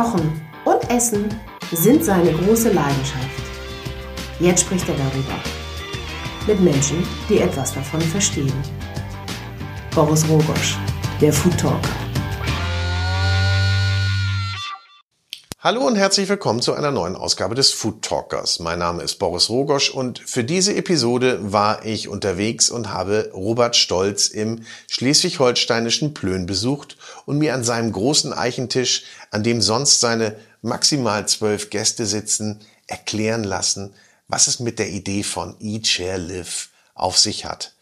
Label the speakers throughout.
Speaker 1: Kochen und Essen sind seine große Leidenschaft. Jetzt spricht er darüber. Mit Menschen, die etwas davon verstehen. Boris Rogosch, der Food Talker.
Speaker 2: Hallo und herzlich willkommen zu einer neuen Ausgabe des Food Talkers. Mein Name ist Boris Rogosch und für diese Episode war ich unterwegs und habe Robert Stolz im schleswig-holsteinischen Plön besucht und mir an seinem großen Eichentisch, an dem sonst seine maximal zwölf Gäste sitzen, erklären lassen, was es mit der Idee von Eat, Share, Live auf sich hat.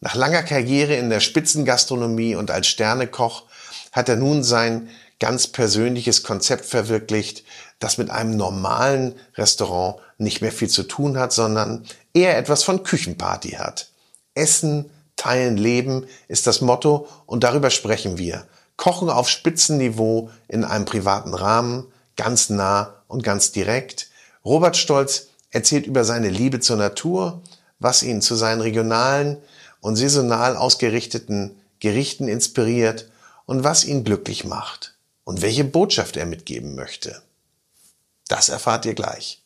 Speaker 2: Nach langer Karriere in der Spitzengastronomie und als Sternekoch hat er nun sein ganz persönliches Konzept verwirklicht, das mit einem normalen Restaurant nicht mehr viel zu tun hat, sondern eher etwas von Küchenparty hat. Essen, teilen, leben ist das Motto und darüber sprechen wir. Kochen auf Spitzenniveau in einem privaten Rahmen, ganz nah und ganz direkt. Robert Stolz erzählt über seine Liebe zur Natur, was ihn zu seinen regionalen und saisonal ausgerichteten Gerichten inspiriert und was ihn glücklich macht und welche Botschaft er mitgeben möchte. Das erfahrt ihr gleich.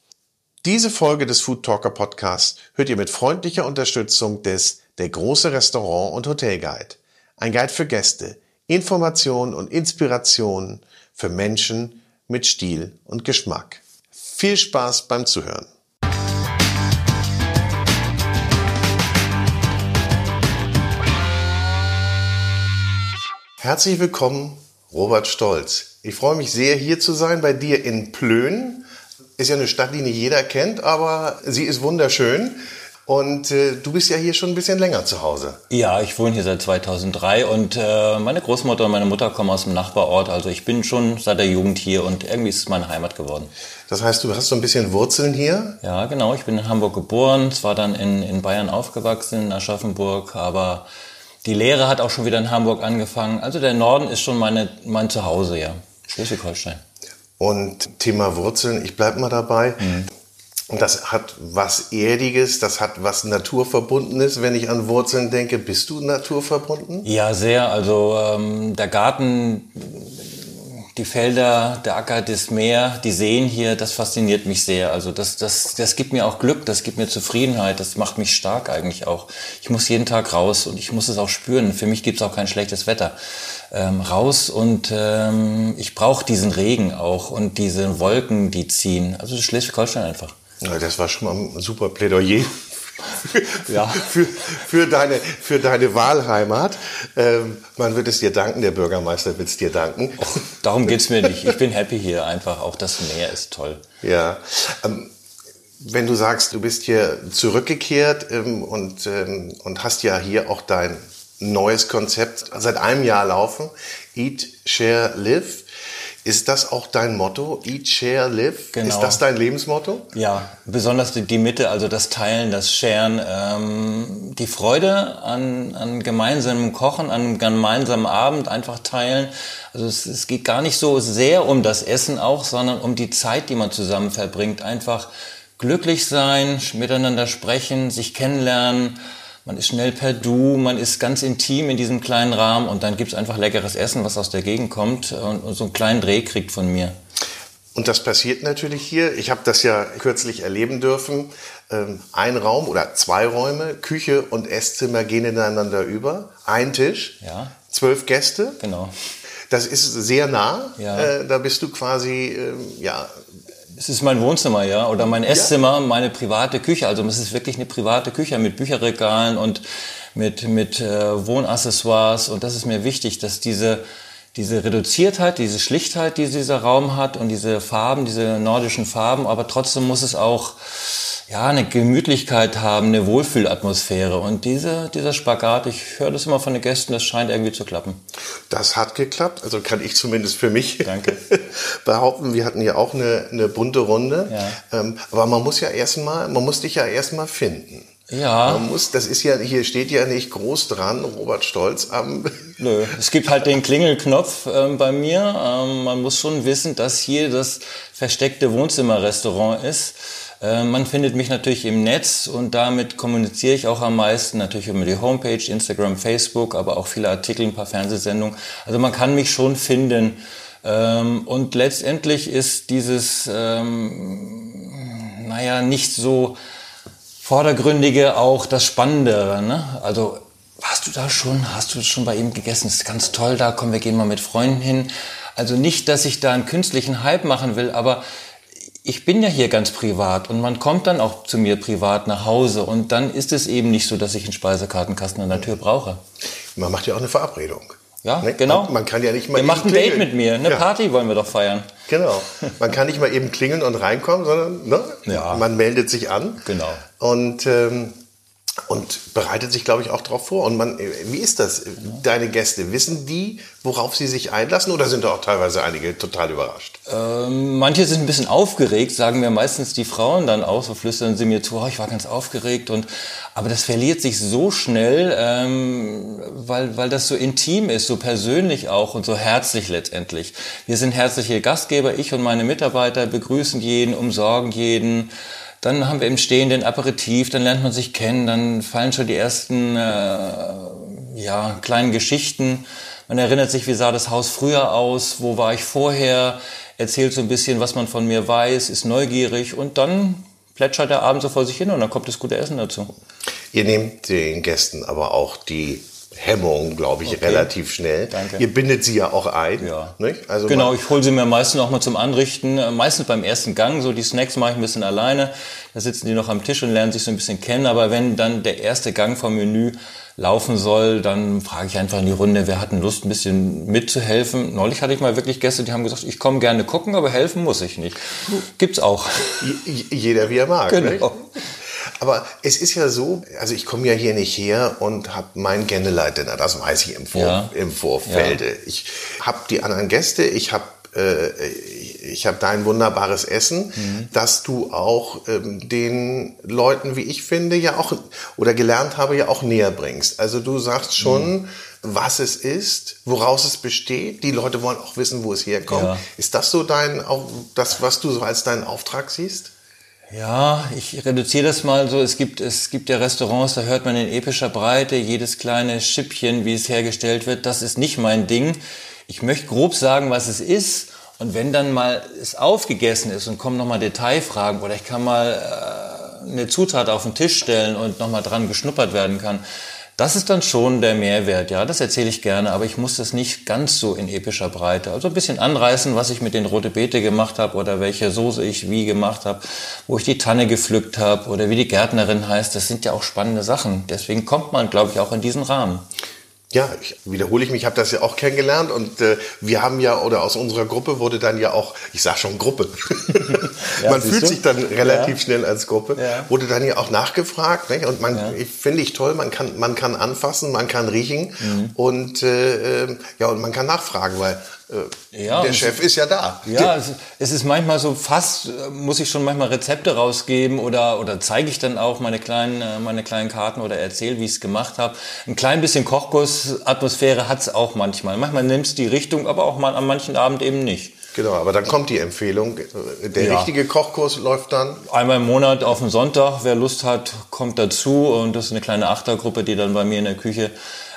Speaker 2: Diese Folge des Food Talker Podcasts hört ihr mit freundlicher Unterstützung des Der große Restaurant und Hotel Guide. Ein Guide für Gäste, Informationen und Inspirationen für Menschen mit Stil und Geschmack. Viel Spaß beim Zuhören. Herzlich willkommen Robert Stolz. Ich freue mich sehr, hier zu sein bei dir in Plön. Ist ja eine Stadt, die nicht jeder kennt, aber sie ist wunderschön. Und äh, du bist ja hier schon ein bisschen länger zu Hause.
Speaker 3: Ja, ich wohne hier seit 2003 und äh, meine Großmutter und meine Mutter kommen aus dem Nachbarort. Also ich bin schon seit der Jugend hier und irgendwie ist es meine Heimat geworden.
Speaker 2: Das heißt, du hast so ein bisschen Wurzeln hier?
Speaker 3: Ja, genau. Ich bin in Hamburg geboren, zwar dann in, in Bayern aufgewachsen, in Aschaffenburg, aber die Lehre hat auch schon wieder in Hamburg angefangen. Also der Norden ist schon meine, mein Zuhause, ja. Schleswig-Holstein.
Speaker 2: Und Thema Wurzeln, ich bleibe mal dabei. Mhm. Das hat was Erdiges, das hat was Naturverbundenes. Wenn ich an Wurzeln denke, bist du naturverbunden?
Speaker 3: Ja, sehr. Also ähm, der Garten die Felder, der Acker, das Meer, die Seen hier, das fasziniert mich sehr. Also das, das, das gibt mir auch Glück, das gibt mir Zufriedenheit, das macht mich stark eigentlich auch. Ich muss jeden Tag raus und ich muss es auch spüren. Für mich gibt es auch kein schlechtes Wetter. Ähm, raus und ähm, ich brauche diesen Regen auch und diese Wolken, die ziehen. Also Schleswig-Holstein einfach.
Speaker 2: Ja, das war schon mal ein super Plädoyer ja. für, für, deine, für deine Wahlheimat. Ähm, man wird es dir danken, der Bürgermeister wird es dir danken.
Speaker 3: Och, darum geht's mir nicht. Ich bin happy hier einfach. Auch das Meer ist toll.
Speaker 2: Ja. Ähm, wenn du sagst, du bist hier zurückgekehrt ähm, und, ähm, und hast ja hier auch dein neues Konzept seit einem Jahr laufen, Eat, Share, Live. Ist das auch dein Motto? Eat, share, live? Genau. Ist das dein Lebensmotto?
Speaker 3: Ja, besonders die, Mitte, also das Teilen, das Sharen, ähm, die Freude an, an gemeinsamem Kochen, an einem gemeinsamen Abend einfach teilen. Also es, es geht gar nicht so sehr um das Essen auch, sondern um die Zeit, die man zusammen verbringt. Einfach glücklich sein, miteinander sprechen, sich kennenlernen man ist schnell per Du, man ist ganz intim in diesem kleinen Rahmen und dann gibt's einfach leckeres Essen, was aus der Gegend kommt und, so einen kleinen Dreh kriegt von mir.
Speaker 2: Und das passiert natürlich hier. Ich habe das ja kürzlich erleben dürfen. Ähm, ein Raum oder zwei Räume, Küche und Esszimmer gehen ineinander über. Ein Tisch, ja. zwölf Gäste.
Speaker 3: Genau.
Speaker 2: Das ist sehr nah. Ja. Äh, da bist du quasi ähm, ja,
Speaker 3: es ist mein Wohnzimmer, ja, oder mein Esszimmer, meine private Küche. Also es ist wirklich eine private Küche mit Bücherregalen und mit, mit äh, Wohnaccessoires. Und das ist mir wichtig, dass diese, diese Reduziertheit, diese Schlichtheit, die dieser Raum hat und diese Farben, diese nordischen Farben, aber trotzdem muss es auch ja, eine Gemütlichkeit haben, eine Wohlfühlatmosphäre. Und diese, dieser Spagat, ich höre das immer von den Gästen, das scheint irgendwie zu klappen.
Speaker 2: Das hat geklappt, also kann ich zumindest für mich Danke. behaupten. Wir hatten ja auch eine, eine bunte Runde. Ja. Ähm, aber man muss ja erstmal, man muss dich ja erstmal finden. Ja. Man muss, das ist ja, hier steht ja nicht groß dran, Robert Stolz am.
Speaker 3: Nö, es gibt halt den Klingelknopf ähm, bei mir. Ähm, man muss schon wissen, dass hier das versteckte Wohnzimmerrestaurant ist. Äh, man findet mich natürlich im Netz und damit kommuniziere ich auch am meisten, natürlich über die Homepage, Instagram, Facebook, aber auch viele Artikel, ein paar Fernsehsendungen. Also man kann mich schon finden. Ähm, und letztendlich ist dieses, ähm, naja, nicht so vordergründige auch das Spannende. Ne? Also warst du da schon? Hast du schon bei ihm gegessen? Das ist ganz toll da. Komm, wir gehen mal mit Freunden hin. Also nicht, dass ich da einen künstlichen Hype machen will, aber ich bin ja hier ganz privat und man kommt dann auch zu mir privat nach Hause und dann ist es eben nicht so, dass ich einen Speisekartenkasten an der Tür brauche.
Speaker 2: Man macht ja auch eine Verabredung.
Speaker 3: Ja, ne? genau.
Speaker 2: Man, man, kann ja nicht mal.
Speaker 3: Ihr macht ein Date mit mir, eine ja. Party wollen wir doch feiern.
Speaker 2: Genau. Man kann nicht mal eben klingeln und reinkommen, sondern ne? ja. man meldet sich an.
Speaker 3: Genau.
Speaker 2: Und ähm, und bereitet sich, glaube ich, auch darauf vor. Und man, wie ist das? Deine Gäste, wissen die, worauf sie sich einlassen oder sind da auch teilweise einige total überrascht?
Speaker 3: Ähm, manche sind ein bisschen aufgeregt, sagen mir meistens die Frauen dann auch, so flüstern sie mir zu, oh, ich war ganz aufgeregt. Und, aber das verliert sich so schnell, ähm, weil, weil das so intim ist, so persönlich auch und so herzlich letztendlich. Wir sind herzliche Gastgeber, ich und meine Mitarbeiter begrüßen jeden, umsorgen jeden. Dann haben wir im Stehen den Aperitif, dann lernt man sich kennen, dann fallen schon die ersten äh, ja, kleinen Geschichten. Man erinnert sich, wie sah das Haus früher aus, wo war ich vorher, erzählt so ein bisschen, was man von mir weiß, ist neugierig und dann plätschert der Abend so vor sich hin und dann kommt das gute Essen dazu.
Speaker 2: Ihr nehmt den Gästen aber auch die Hemmung, glaube ich, okay. relativ schnell.
Speaker 3: Danke.
Speaker 2: Ihr bindet sie ja auch ein.
Speaker 3: Ja. Also genau, ich hole sie mir meistens auch mal zum Anrichten. Äh, meistens beim ersten Gang, so die Snacks mache ich ein bisschen alleine. Da sitzen die noch am Tisch und lernen sich so ein bisschen kennen. Aber wenn dann der erste Gang vom Menü laufen soll, dann frage ich einfach in die Runde, wer hat Lust, ein bisschen mitzuhelfen. Neulich hatte ich mal wirklich Gäste, die haben gesagt, ich komme gerne gucken, aber helfen muss ich nicht. Gibt's auch.
Speaker 2: Jeder wie er mag.
Speaker 3: Genau.
Speaker 2: Aber es ist ja so, also ich komme ja hier nicht her und habe mein Kennenleiter, das weiß ich im, Vor ja. im Vorfelde. Ja. Ich habe die anderen Gäste, ich habe äh, ich habe dein wunderbares Essen, mhm. dass du auch ähm, den Leuten, wie ich finde, ja auch oder gelernt habe, ja auch näher bringst. Also du sagst schon, mhm. was es ist, woraus es besteht. Die Leute wollen auch wissen, wo es herkommt. Ja. Ist das so dein auch das, was du so als deinen Auftrag siehst?
Speaker 3: Ja, ich reduziere das mal so. Es gibt, es gibt ja Restaurants, da hört man in epischer Breite jedes kleine Schippchen, wie es hergestellt wird. Das ist nicht mein Ding. Ich möchte grob sagen, was es ist. Und wenn dann mal es aufgegessen ist und kommen nochmal Detailfragen oder ich kann mal äh, eine Zutat auf den Tisch stellen und nochmal dran geschnuppert werden kann, das ist dann schon der Mehrwert, ja, das erzähle ich gerne, aber ich muss das nicht ganz so in epischer Breite. Also ein bisschen anreißen, was ich mit den Rote Beete gemacht habe oder welche Soße ich wie gemacht habe, wo ich die Tanne gepflückt habe oder wie die Gärtnerin heißt, das sind ja auch spannende Sachen. Deswegen kommt man, glaube ich, auch in diesen Rahmen.
Speaker 2: Ja, ich, wiederhole ich mich, ich habe das ja auch kennengelernt und äh, wir haben ja, oder aus unserer Gruppe wurde dann ja auch, ich sage schon Gruppe, ja, man fühlt du? sich dann relativ ja. schnell als Gruppe, ja. wurde dann ja auch nachgefragt nicht? und man, ich, finde ich toll, man kann, man kann anfassen, man kann riechen mhm. und, äh, ähm, ja, und man kann nachfragen, weil äh, ja, der Chef ist ja da.
Speaker 3: Ja, es, es, ist manchmal so fast, äh, muss ich schon manchmal Rezepte rausgeben oder, oder zeige ich dann auch meine kleinen, äh, meine kleinen Karten oder erzähle, wie ich es gemacht habe. Ein klein bisschen Kochkursatmosphäre hat es auch manchmal. Manchmal nimmt es die Richtung, aber auch mal an manchen Abend eben nicht.
Speaker 2: Genau, aber dann kommt die Empfehlung. Der ja. richtige Kochkurs läuft dann?
Speaker 3: Einmal im Monat auf den Sonntag. Wer Lust hat, kommt dazu. Und das ist eine kleine Achtergruppe, die dann bei mir in der Küche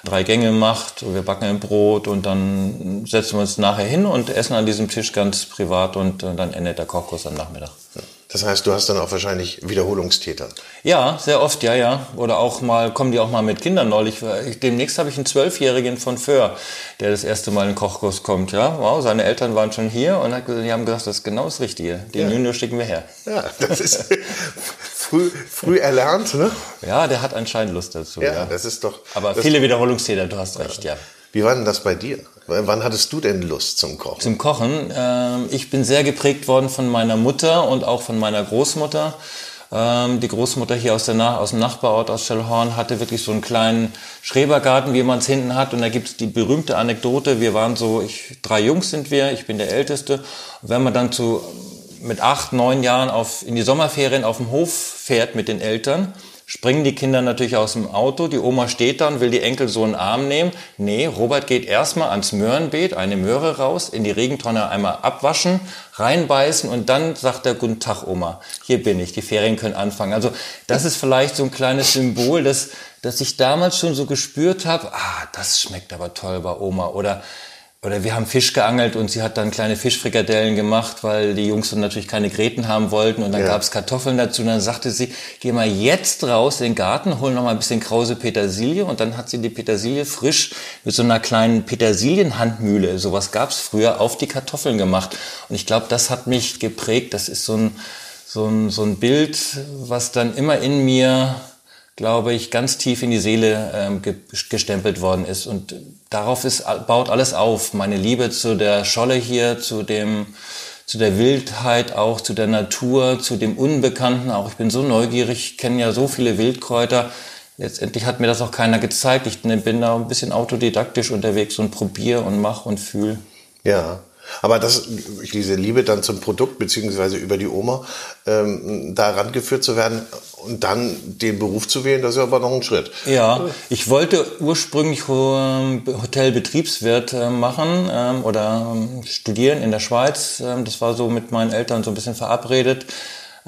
Speaker 3: drei Gänge macht. Wir backen ein Brot und dann setzen wir uns nachher hin und essen an diesem Tisch ganz privat und dann endet der Kochkurs am Nachmittag.
Speaker 2: Das heißt, du hast dann auch wahrscheinlich Wiederholungstäter.
Speaker 3: Ja, sehr oft, ja, ja. Oder auch mal, kommen die auch mal mit Kindern neulich. Demnächst habe ich einen Zwölfjährigen von Föhr, der das erste Mal in den Kochkurs kommt. Ja, wow, seine Eltern waren schon hier und die haben gesagt, das ist genau das Richtige. Den ja. Junior schicken wir her.
Speaker 2: Ja, das ist früh, früh erlernt, ne?
Speaker 3: Ja, der hat anscheinend Lust dazu.
Speaker 2: Ja, ja. das ist doch.
Speaker 3: Aber viele Wiederholungstäter, du hast recht, ja.
Speaker 2: Wie war denn das bei dir? Wann hattest du denn Lust zum Kochen?
Speaker 3: Zum Kochen? Äh, ich bin sehr geprägt worden von meiner Mutter und auch von meiner Großmutter. Ähm, die Großmutter hier aus, der Nach aus dem Nachbarort aus Schellhorn hatte wirklich so einen kleinen Schrebergarten, wie man es hinten hat. Und da gibt es die berühmte Anekdote. Wir waren so, ich, drei Jungs sind wir, ich bin der Älteste. Und wenn man dann zu, mit acht, neun Jahren auf, in die Sommerferien auf dem Hof fährt mit den Eltern, springen die Kinder natürlich aus dem Auto. Die Oma steht da und will die Enkel so einen Arm nehmen. Nee, Robert geht erstmal ans Möhrenbeet, eine Möhre raus, in die Regentonne einmal abwaschen, reinbeißen und dann sagt er, guten Tag Oma, hier bin ich, die Ferien können anfangen. Also das ist vielleicht so ein kleines Symbol, dass, dass ich damals schon so gespürt habe, ah, das schmeckt aber toll bei Oma oder oder wir haben Fisch geangelt und sie hat dann kleine Fischfrikadellen gemacht, weil die Jungs dann natürlich keine Gräten haben wollten. Und dann ja. gab es Kartoffeln dazu. Und dann sagte sie, geh mal jetzt raus in den Garten, hol noch mal ein bisschen krause Petersilie. Und dann hat sie die Petersilie frisch mit so einer kleinen Petersilienhandmühle, sowas gab es früher, auf die Kartoffeln gemacht. Und ich glaube, das hat mich geprägt, das ist so ein, so ein, so ein Bild, was dann immer in mir glaube ich, ganz tief in die Seele ähm, gestempelt worden ist. Und darauf ist, baut alles auf. Meine Liebe zu der Scholle hier, zu dem, zu der Wildheit auch, zu der Natur, zu dem Unbekannten auch. Ich bin so neugierig, kenne ja so viele Wildkräuter. Letztendlich hat mir das auch keiner gezeigt. Ich bin da ein bisschen autodidaktisch unterwegs und probiere und mache und fühle.
Speaker 2: Ja. Aber das, diese Liebe dann zum Produkt, beziehungsweise über die Oma, ähm, da rangeführt zu werden und dann den Beruf zu wählen, das ist aber noch ein Schritt.
Speaker 3: Ja, ich wollte ursprünglich Hotelbetriebswirt äh, machen ähm, oder ähm, studieren in der Schweiz. Ähm, das war so mit meinen Eltern so ein bisschen verabredet.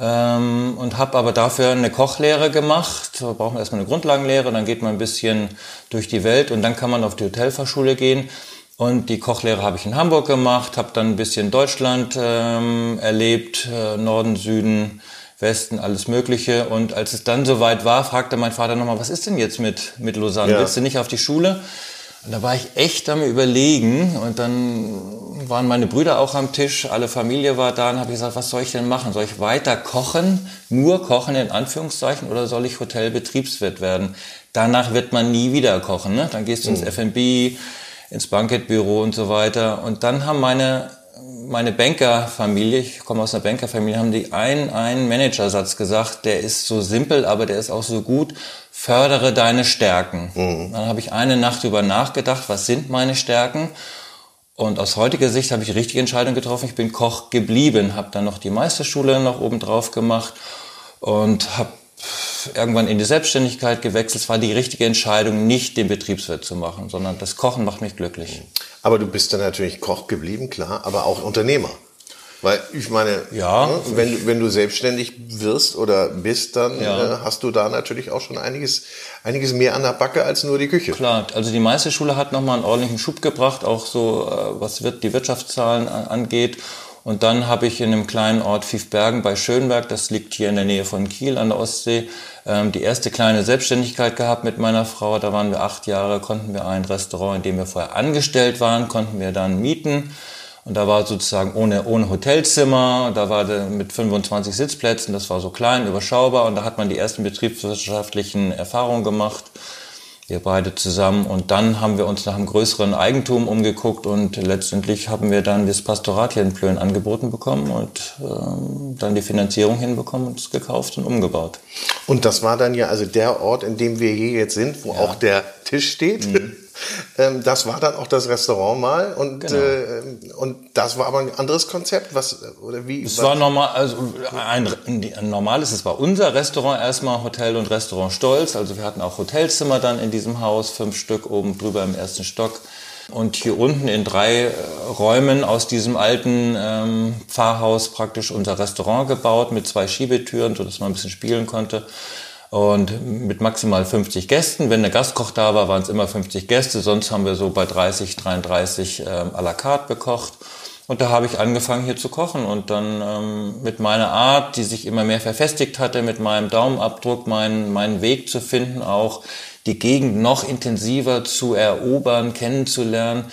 Speaker 3: Ähm, und habe aber dafür eine Kochlehre gemacht. Da braucht man erstmal eine Grundlagenlehre, dann geht man ein bisschen durch die Welt und dann kann man auf die Hotelfachschule gehen. Und die Kochlehre habe ich in Hamburg gemacht, habe dann ein bisschen Deutschland ähm, erlebt, äh, Norden, Süden, Westen, alles Mögliche. Und als es dann soweit war, fragte mein Vater nochmal, was ist denn jetzt mit, mit Lausanne? Ja. Willst du nicht auf die Schule? Und da war ich echt am Überlegen und dann waren meine Brüder auch am Tisch, alle Familie war da und habe gesagt, was soll ich denn machen? Soll ich weiter kochen, nur kochen in Anführungszeichen oder soll ich Hotelbetriebswirt werden? Danach wird man nie wieder kochen, ne? Dann gehst du ins mhm. F&B, ins Bankettbüro und so weiter. Und dann haben meine, meine Bankerfamilie, ich komme aus einer Bankerfamilie, haben die einen, einen Managersatz gesagt, der ist so simpel, aber der ist auch so gut. Fördere deine Stärken. Mhm. Dann habe ich eine Nacht über nachgedacht, was sind meine Stärken? Und aus heutiger Sicht habe ich die richtige Entscheidung getroffen. Ich bin Koch geblieben, habe dann noch die Meisterschule noch oben drauf gemacht und habe irgendwann in die Selbstständigkeit gewechselt. Es war die richtige Entscheidung, nicht den Betriebswirt zu machen, sondern das Kochen macht mich glücklich.
Speaker 2: Aber du bist dann natürlich Koch geblieben, klar, aber auch Unternehmer. Weil ich meine, ja, ne, wenn, wenn du selbstständig wirst oder bist, dann ja. äh, hast du da natürlich auch schon einiges, einiges mehr an der Backe als nur die Küche.
Speaker 3: Klar, also die Meisterschule hat nochmal einen ordentlichen Schub gebracht, auch so äh, was wird die Wirtschaftszahlen angeht. Und dann habe ich in einem kleinen Ort Fiefbergen bei Schönberg, das liegt hier in der Nähe von Kiel an der Ostsee, ähm, die erste kleine Selbstständigkeit gehabt mit meiner Frau. Da waren wir acht Jahre, konnten wir ein Restaurant, in dem wir vorher angestellt waren, konnten wir dann mieten. Und da war sozusagen ohne, ohne Hotelzimmer, da war mit 25 Sitzplätzen, das war so klein, überschaubar und da hat man die ersten betriebswirtschaftlichen Erfahrungen gemacht wir beide zusammen. Und dann haben wir uns nach einem größeren Eigentum umgeguckt und letztendlich haben wir dann das Pastorat hier in Plön angeboten bekommen und ähm, dann die Finanzierung hinbekommen und es gekauft und umgebaut.
Speaker 2: Und das war dann ja also der Ort, in dem wir hier jetzt sind, wo ja. auch der Tisch steht. Mhm. Ähm, das war dann auch das Restaurant mal und, genau. äh, und das war aber ein anderes Konzept. Was, oder wie?
Speaker 3: Es war normal, also ein, ein normales, es war unser Restaurant erstmal, Hotel und Restaurant Stolz. Also wir hatten auch Hotelzimmer dann in diesem Haus, fünf Stück oben drüber im ersten Stock. Und hier unten in drei äh, Räumen aus diesem alten ähm, Pfarrhaus praktisch unser Restaurant gebaut mit zwei Schiebetüren, sodass man ein bisschen spielen konnte und mit maximal 50 Gästen. Wenn der Gastkoch da war, waren es immer 50 Gäste, sonst haben wir so bei 30, 33 ähm, à la carte bekocht. Und da habe ich angefangen hier zu kochen und dann ähm, mit meiner Art, die sich immer mehr verfestigt hatte, mit meinem Daumenabdruck, meinen, meinen Weg zu finden, auch die Gegend noch intensiver zu erobern, kennenzulernen,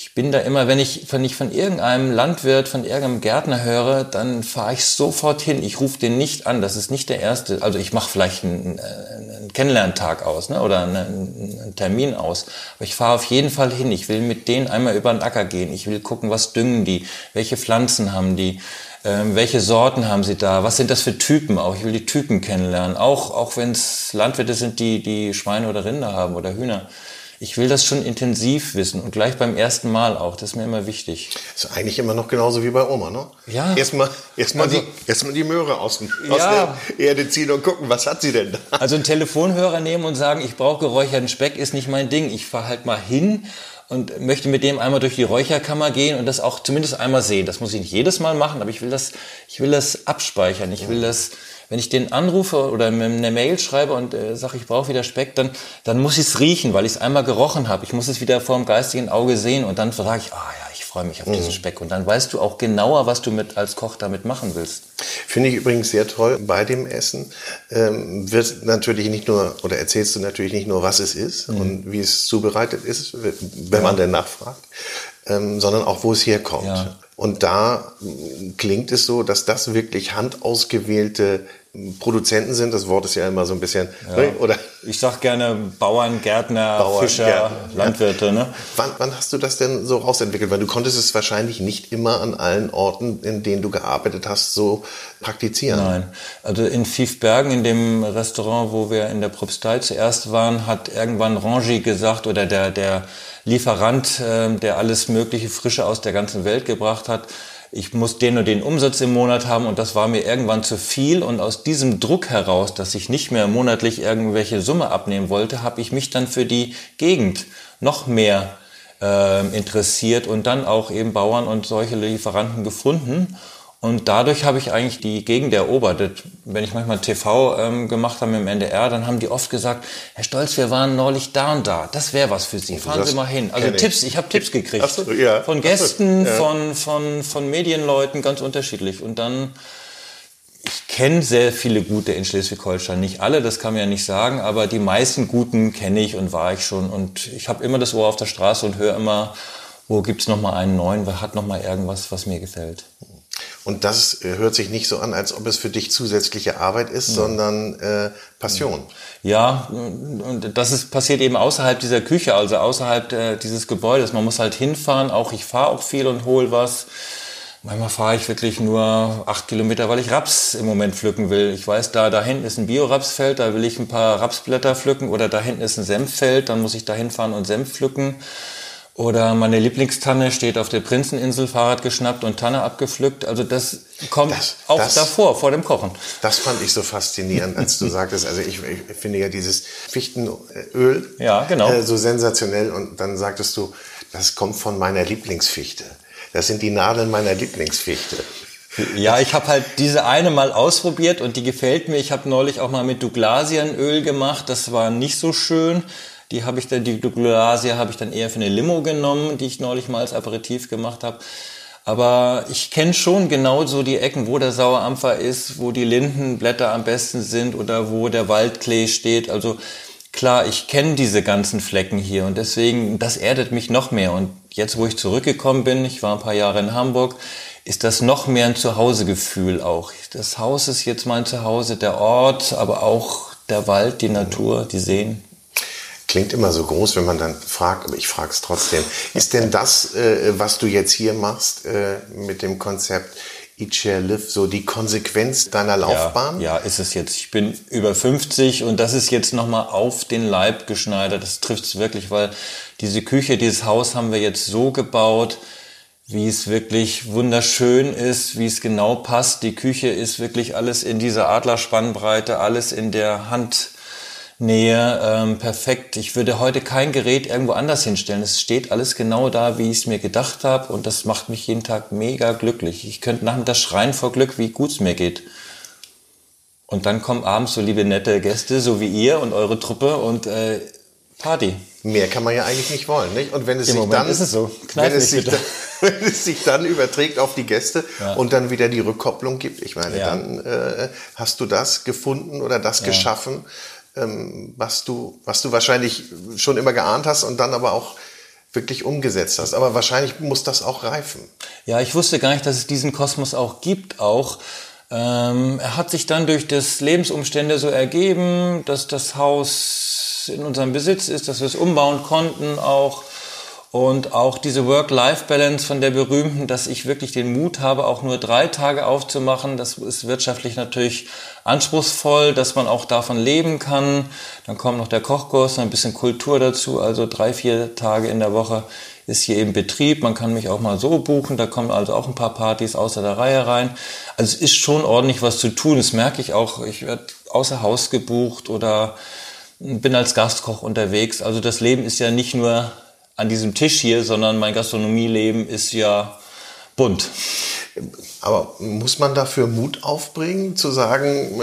Speaker 3: ich bin da immer, wenn ich, wenn ich von irgendeinem Landwirt, von irgendeinem Gärtner höre, dann fahre ich sofort hin. Ich rufe den nicht an. Das ist nicht der erste. Also ich mache vielleicht einen, einen Kennenlerntag aus ne? oder einen, einen Termin aus. Aber ich fahre auf jeden Fall hin. Ich will mit denen einmal über den Acker gehen. Ich will gucken, was düngen die, welche Pflanzen haben die. Ähm, welche Sorten haben Sie da? Was sind das für Typen auch? Ich will die Typen kennenlernen. Auch, auch wenn es Landwirte sind, die, die Schweine oder Rinder haben oder Hühner ich will das schon intensiv wissen und gleich beim ersten Mal auch. Das ist mir immer wichtig.
Speaker 2: Ist eigentlich immer noch genauso wie bei Oma, ne?
Speaker 3: Ja.
Speaker 2: Erstmal erstmal also, die, erstmal die Möhre aus, ja. aus der Erde ziehen und gucken, was hat sie denn da?
Speaker 3: Also einen Telefonhörer nehmen und sagen, ich brauche geräucherten Speck, ist nicht mein Ding. Ich fahre halt mal hin und möchte mit dem einmal durch die Räucherkammer gehen und das auch zumindest einmal sehen. Das muss ich nicht jedes Mal machen, aber ich will das, ich will das abspeichern. Ich will das wenn ich den anrufe oder eine Mail schreibe und äh, sage, ich brauche wieder Speck, dann, dann muss ich es riechen, weil ich es einmal gerochen habe. Ich muss es wieder vor dem geistigen Auge sehen und dann sage ich, ah ja, ich freue mich auf mhm. diesen Speck. Und dann weißt du auch genauer, was du mit als Koch damit machen willst.
Speaker 2: Finde ich übrigens sehr toll. Bei dem Essen ähm, wird natürlich nicht nur, oder erzählst du natürlich nicht nur, was es ist mhm. und wie es zubereitet ist, wenn man denn nachfragt, ähm, sondern auch, wo es herkommt. Ja. Und da klingt es so, dass das wirklich handausgewählte Produzenten sind. Das Wort ist ja immer so ein bisschen,
Speaker 3: ja. Ne, oder? Ich sag gerne Bauern, Gärtner, Bauern, Fischer, Gärtner, Landwirte. Ne?
Speaker 2: Wann, wann hast du das denn so rausentwickelt? Weil du konntest es wahrscheinlich nicht immer an allen Orten, in denen du gearbeitet hast, so praktizieren.
Speaker 3: Nein. Also in Fiefbergen, in dem Restaurant, wo wir in der Propstei zuerst waren, hat irgendwann Rangi gesagt, oder der, der Lieferant, äh, der alles mögliche Frische aus der ganzen Welt gebracht hat. Ich muss den und den Umsatz im Monat haben und das war mir irgendwann zu viel. Und aus diesem Druck heraus, dass ich nicht mehr monatlich irgendwelche Summe abnehmen wollte, habe ich mich dann für die Gegend noch mehr äh, interessiert und dann auch eben Bauern und solche Lieferanten gefunden und dadurch habe ich eigentlich die Gegend erobert. Wenn ich manchmal TV ähm, gemacht habe im NDR, dann haben die oft gesagt, Herr Stolz, wir waren neulich da und da. Das wäre was für Sie. Fahren Sie mal hin. Also Tipps, ich habe Tipps gekriegt. So, ja. Von Gästen, so, ja. von, von, von Medienleuten, ganz unterschiedlich. Und dann, ich kenne sehr viele gute in Schleswig-Holstein. Nicht alle, das kann man ja nicht sagen, aber die meisten guten kenne ich und war ich schon. Und ich habe immer das Ohr auf der Straße und höre immer, wo gibt's noch mal einen neuen, wer hat noch mal irgendwas, was mir gefällt.
Speaker 2: Und das äh, hört sich nicht so an, als ob es für dich zusätzliche Arbeit ist, ja. sondern äh, Passion.
Speaker 3: Ja, und das ist passiert eben außerhalb dieser Küche, also außerhalb äh, dieses Gebäudes. Man muss halt hinfahren. Auch ich fahre auch viel und hol was. Manchmal fahre ich wirklich nur acht Kilometer, weil ich Raps im Moment pflücken will. Ich weiß, da, da hinten ist ein Biorapsfeld, da will ich ein paar Rapsblätter pflücken oder da hinten ist ein Senffeld, dann muss ich da hinfahren und Senf pflücken. Oder meine Lieblingstanne steht auf der Prinzeninsel, Fahrrad geschnappt und Tanne abgepflückt. Also das kommt das, auch das, davor, vor dem Kochen.
Speaker 2: Das fand ich so faszinierend, als du sagtest, also ich, ich finde ja dieses Fichtenöl
Speaker 3: ja, genau.
Speaker 2: Äh, so sensationell und dann sagtest du, das kommt von meiner Lieblingsfichte. Das sind die Nadeln meiner Lieblingsfichte.
Speaker 3: Ja, ich habe halt diese eine mal ausprobiert und die gefällt mir. Ich habe neulich auch mal mit Douglasienöl gemacht. Das war nicht so schön. Die habe ich dann, die Douglasia habe ich dann eher für eine Limo genommen, die ich neulich mal als Aperitif gemacht habe. Aber ich kenne schon genau so die Ecken, wo der Sauerampfer ist, wo die Lindenblätter am besten sind oder wo der Waldklee steht. Also klar, ich kenne diese ganzen Flecken hier und deswegen, das erdet mich noch mehr. Und jetzt, wo ich zurückgekommen bin, ich war ein paar Jahre in Hamburg, ist das noch mehr ein Zuhausegefühl auch. Das Haus ist jetzt mein Zuhause, der Ort, aber auch der Wald, die Natur, die Seen.
Speaker 2: Klingt immer so groß, wenn man dann fragt, aber ich frage es trotzdem. Ist denn das, äh, was du jetzt hier machst äh, mit dem Konzept Eat, Share, Live, so die Konsequenz deiner Laufbahn?
Speaker 3: Ja, ja, ist es jetzt. Ich bin über 50 und das ist jetzt nochmal auf den Leib geschneidert. Das trifft es wirklich, weil diese Küche, dieses Haus haben wir jetzt so gebaut, wie es wirklich wunderschön ist, wie es genau passt. Die Küche ist wirklich alles in dieser Adlerspannbreite, alles in der Hand Nähe ähm, perfekt. Ich würde heute kein Gerät irgendwo anders hinstellen. Es steht alles genau da, wie ich es mir gedacht habe und das macht mich jeden Tag mega glücklich. Ich könnte nachmittags schreien vor Glück, wie gut es mir geht. Und dann kommen abends so liebe nette Gäste, so wie ihr und eure Truppe und äh, Party.
Speaker 2: Mehr kann man ja eigentlich nicht wollen, nicht? Und wenn es
Speaker 3: Im
Speaker 2: sich
Speaker 3: Moment
Speaker 2: dann,
Speaker 3: ist es so.
Speaker 2: wenn es, sich dann, wenn es sich dann überträgt auf die Gäste ja. und dann wieder die Rückkopplung gibt, ich meine, ja. dann äh, hast du das gefunden oder das ja. geschaffen, was, du, was du wahrscheinlich schon immer geahnt hast und dann aber auch wirklich umgesetzt hast. Aber wahrscheinlich muss das auch reifen.
Speaker 3: Ja, ich wusste gar nicht, dass es diesen Kosmos auch gibt, auch. Ähm, er hat sich dann durch das Lebensumstände so ergeben, dass das Haus in unserem Besitz ist, dass wir es umbauen konnten auch. Und auch diese Work-Life-Balance von der berühmten, dass ich wirklich den Mut habe, auch nur drei Tage aufzumachen. Das ist wirtschaftlich natürlich anspruchsvoll, dass man auch davon leben kann. Dann kommt noch der Kochkurs, ein bisschen Kultur dazu. Also drei, vier Tage in der Woche ist hier eben Betrieb. Man kann mich auch mal so buchen. Da kommen also auch ein paar Partys außer der Reihe rein. Also es ist schon ordentlich was zu tun. Das merke ich auch. Ich werde außer Haus gebucht oder bin als Gastkoch unterwegs. Also das Leben ist ja nicht nur an diesem Tisch hier, sondern mein Gastronomieleben ist ja bunt.
Speaker 2: Aber muss man dafür Mut aufbringen, zu sagen,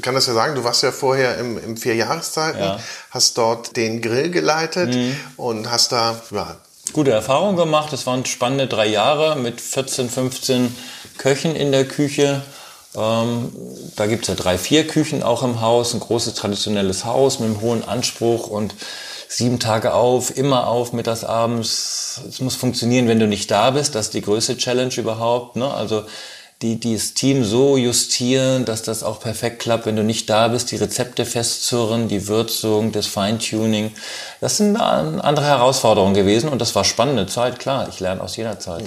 Speaker 2: kann das ja sagen, du warst ja vorher im, im Vierjahreszeiten, ja. hast dort den Grill geleitet mhm. und hast da ja,
Speaker 3: gute Erfahrungen gemacht. Es waren spannende drei Jahre mit 14, 15 Köchen in der Küche. Ähm, da gibt es ja drei, vier Küchen auch im Haus, ein großes traditionelles Haus mit einem hohen Anspruch und sieben Tage auf, immer auf, mittags, abends. Es muss funktionieren, wenn du nicht da bist. Das ist die größte Challenge überhaupt. Ne? Also die, die das Team so justieren, dass das auch perfekt klappt, wenn du nicht da bist, die Rezepte festzurren, die Würzung, das Feintuning. Das sind andere Herausforderungen gewesen und das war spannende Zeit, klar. Ich lerne aus jeder Zeit.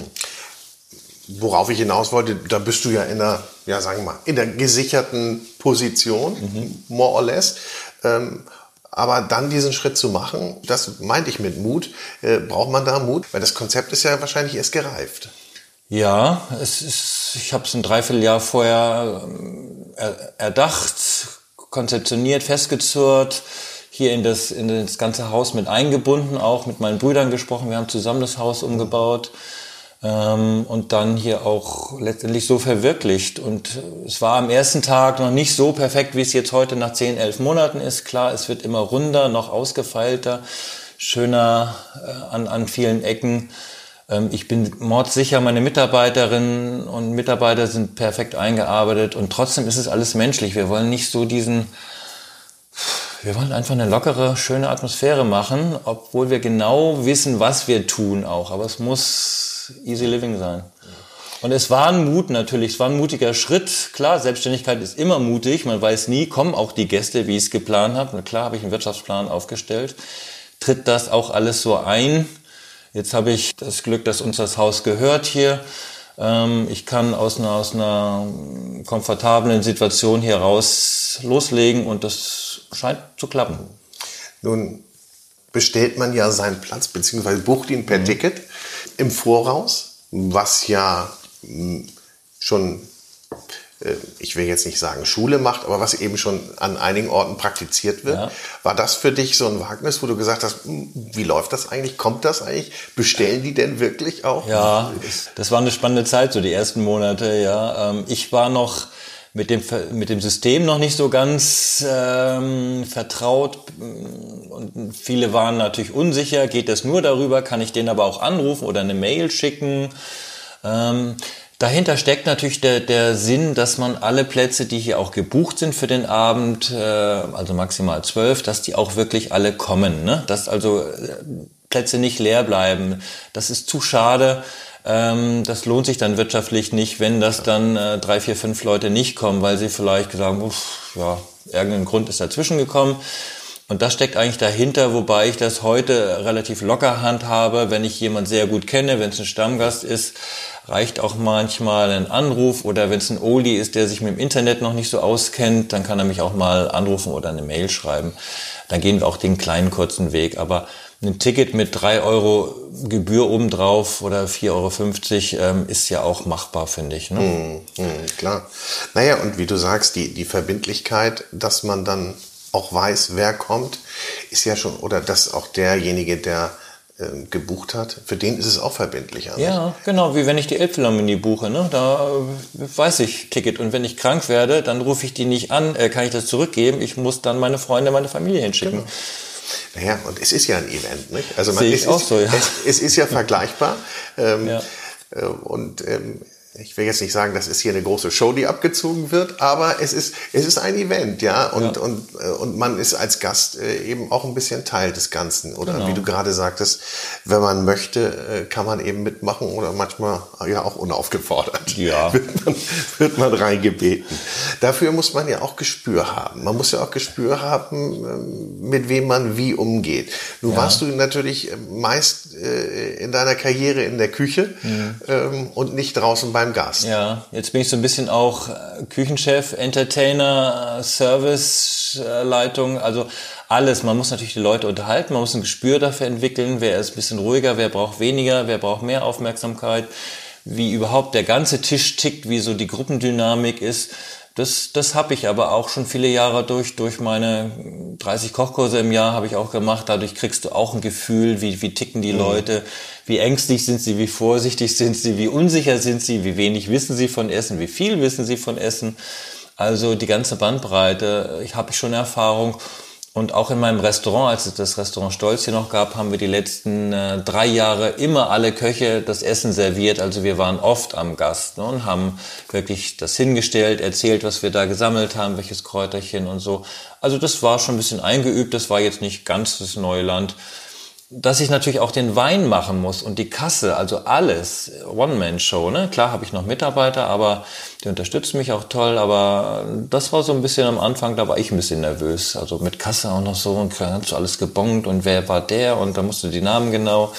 Speaker 2: Worauf ich hinaus wollte, da bist du ja in der, ja sagen wir mal, in der gesicherten Position, mhm. more or less. Ähm, aber dann diesen Schritt zu machen, das meinte ich mit Mut. Äh, braucht man da Mut? Weil das Konzept ist ja wahrscheinlich erst gereift.
Speaker 3: Ja, es ist, ich habe es ein Dreivierteljahr vorher ähm, erdacht, konzeptioniert, festgezurrt, hier in das, in das ganze Haus mit eingebunden, auch mit meinen Brüdern gesprochen. Wir haben zusammen das Haus umgebaut ähm, und dann hier auch letztendlich so verwirklicht. Und es war am ersten Tag noch nicht so perfekt, wie es jetzt heute nach 10, 11 Monaten ist. Klar, es wird immer runder, noch ausgefeilter, schöner äh, an, an vielen Ecken. Ähm, ich bin mordsicher, meine Mitarbeiterinnen und Mitarbeiter sind perfekt eingearbeitet und trotzdem ist es alles menschlich. Wir wollen nicht so diesen, wir wollen einfach eine lockere, schöne Atmosphäre machen, obwohl wir genau wissen, was wir tun auch. Aber es muss easy living sein. Und es war ein Mut natürlich, es war ein mutiger Schritt. Klar, Selbstständigkeit ist immer mutig. Man weiß nie, kommen auch die Gäste, wie ich es geplant habe. klar habe ich einen Wirtschaftsplan aufgestellt. Tritt das auch alles so ein? Jetzt habe ich das Glück, dass uns das Haus gehört hier. Ähm, ich kann aus einer, aus einer komfortablen Situation hier raus loslegen und das scheint zu klappen.
Speaker 2: Nun bestellt man ja seinen Platz bzw. bucht ihn per mhm. Ticket im Voraus, was ja hm, schon äh, ich will jetzt nicht sagen Schule macht, aber was eben schon an einigen Orten praktiziert wird. Ja. War das für dich so ein Wagnis, wo du gesagt hast, hm, wie läuft das eigentlich? Kommt das eigentlich? Bestellen die denn wirklich auch?
Speaker 3: Ja, das war eine spannende Zeit, so die ersten Monate, ja. Ähm, ich war noch mit dem, mit dem System noch nicht so ganz ähm, vertraut und viele waren natürlich unsicher, geht das nur darüber, kann ich den aber auch anrufen oder eine Mail schicken? Ähm, Dahinter steckt natürlich der, der Sinn, dass man alle Plätze, die hier auch gebucht sind für den Abend, äh, also maximal zwölf, dass die auch wirklich alle kommen. Ne? Dass also äh, Plätze nicht leer bleiben. Das ist zu schade. Ähm, das lohnt sich dann wirtschaftlich nicht, wenn das dann äh, drei, vier, fünf Leute nicht kommen, weil sie vielleicht sagen, uff, ja, irgendein Grund ist dazwischen gekommen. Und das steckt eigentlich dahinter, wobei ich das heute relativ locker handhabe, wenn ich jemand sehr gut kenne, wenn es ein Stammgast ist, reicht auch manchmal ein Anruf oder wenn es ein Oldie ist, der sich mit dem Internet noch nicht so auskennt, dann kann er mich auch mal anrufen oder eine Mail schreiben. Dann gehen wir auch den kleinen kurzen Weg. Aber ein Ticket mit drei Euro Gebühr obendrauf oder 4,50 Euro ähm, ist ja auch machbar, finde ich. Ne?
Speaker 2: Mm, mm, klar. Naja, und wie du sagst, die, die Verbindlichkeit, dass man dann auch weiß, wer kommt, ist ja schon, oder dass auch derjenige, der ähm, gebucht hat, für den ist es auch verbindlicher.
Speaker 3: Ja, genau, wie wenn ich die Elbphilharmonie buche, ne? da äh, weiß ich Ticket und wenn ich krank werde, dann rufe ich die nicht an, äh, kann ich das zurückgeben, ich muss dann meine Freunde, meine Familie hinschicken. Genau.
Speaker 2: Naja, und es ist ja ein Event, nicht?
Speaker 3: Also man, Sehe ich auch
Speaker 2: ist,
Speaker 3: so, ja.
Speaker 2: Es, es, ist ja vergleichbar. Ähm, ja. Äh, und ähm, ich will jetzt nicht sagen, das ist hier eine große Show, die abgezogen wird, aber es ist, es ist ein Event, ja, und, ja. und, äh, und man ist als Gast äh, eben auch ein bisschen Teil des Ganzen. Oder genau. wie du gerade sagtest, wenn man möchte, äh, kann man eben mitmachen oder manchmal ja auch unaufgefordert.
Speaker 3: Ja.
Speaker 2: wird, man, wird man reingebeten. Dafür muss man ja auch Gespür haben. Man muss ja auch Gespür haben, ähm, mit wem man wie umgeht. Nun ja. warst du natürlich meist in deiner Karriere in der Küche mhm. Ähm, und nicht draußen beim beim Gast.
Speaker 3: Ja, jetzt bin ich so ein bisschen auch äh, Küchenchef, Entertainer, Serviceleitung, also alles. Man muss natürlich die Leute unterhalten, man muss ein Gespür dafür entwickeln, wer ist ein bisschen ruhiger, wer braucht weniger, wer braucht mehr Aufmerksamkeit. wie überhaupt der ganze Tisch tickt, wie so die Gruppendynamik ist. Das, das habe ich aber auch schon viele Jahre durch, durch meine 30 Kochkurse im Jahr habe ich auch gemacht. Dadurch kriegst du auch ein Gefühl, wie, wie ticken die mhm. Leute, wie ängstlich sind sie, wie vorsichtig sind sie, wie unsicher sind sie, wie wenig wissen sie von Essen, wie viel wissen sie von Essen. Also die ganze Bandbreite, ich habe schon Erfahrung. Und auch in meinem Restaurant, als es das Restaurant Stolz hier noch gab, haben wir die letzten äh, drei Jahre immer alle Köche das Essen serviert. Also wir waren oft am Gast ne, und haben wirklich das hingestellt, erzählt, was wir da gesammelt haben, welches Kräuterchen und so. Also das war schon ein bisschen eingeübt, das war jetzt nicht ganz das Neuland dass ich natürlich auch den Wein machen muss und die Kasse, also alles, One-Man-Show. Ne? Klar habe ich noch Mitarbeiter, aber die unterstützen mich auch toll. Aber das war so ein bisschen am Anfang, da war ich ein bisschen nervös. Also mit Kasse auch noch so und hast du alles gebongt und wer war der und da musst du die Namen genau.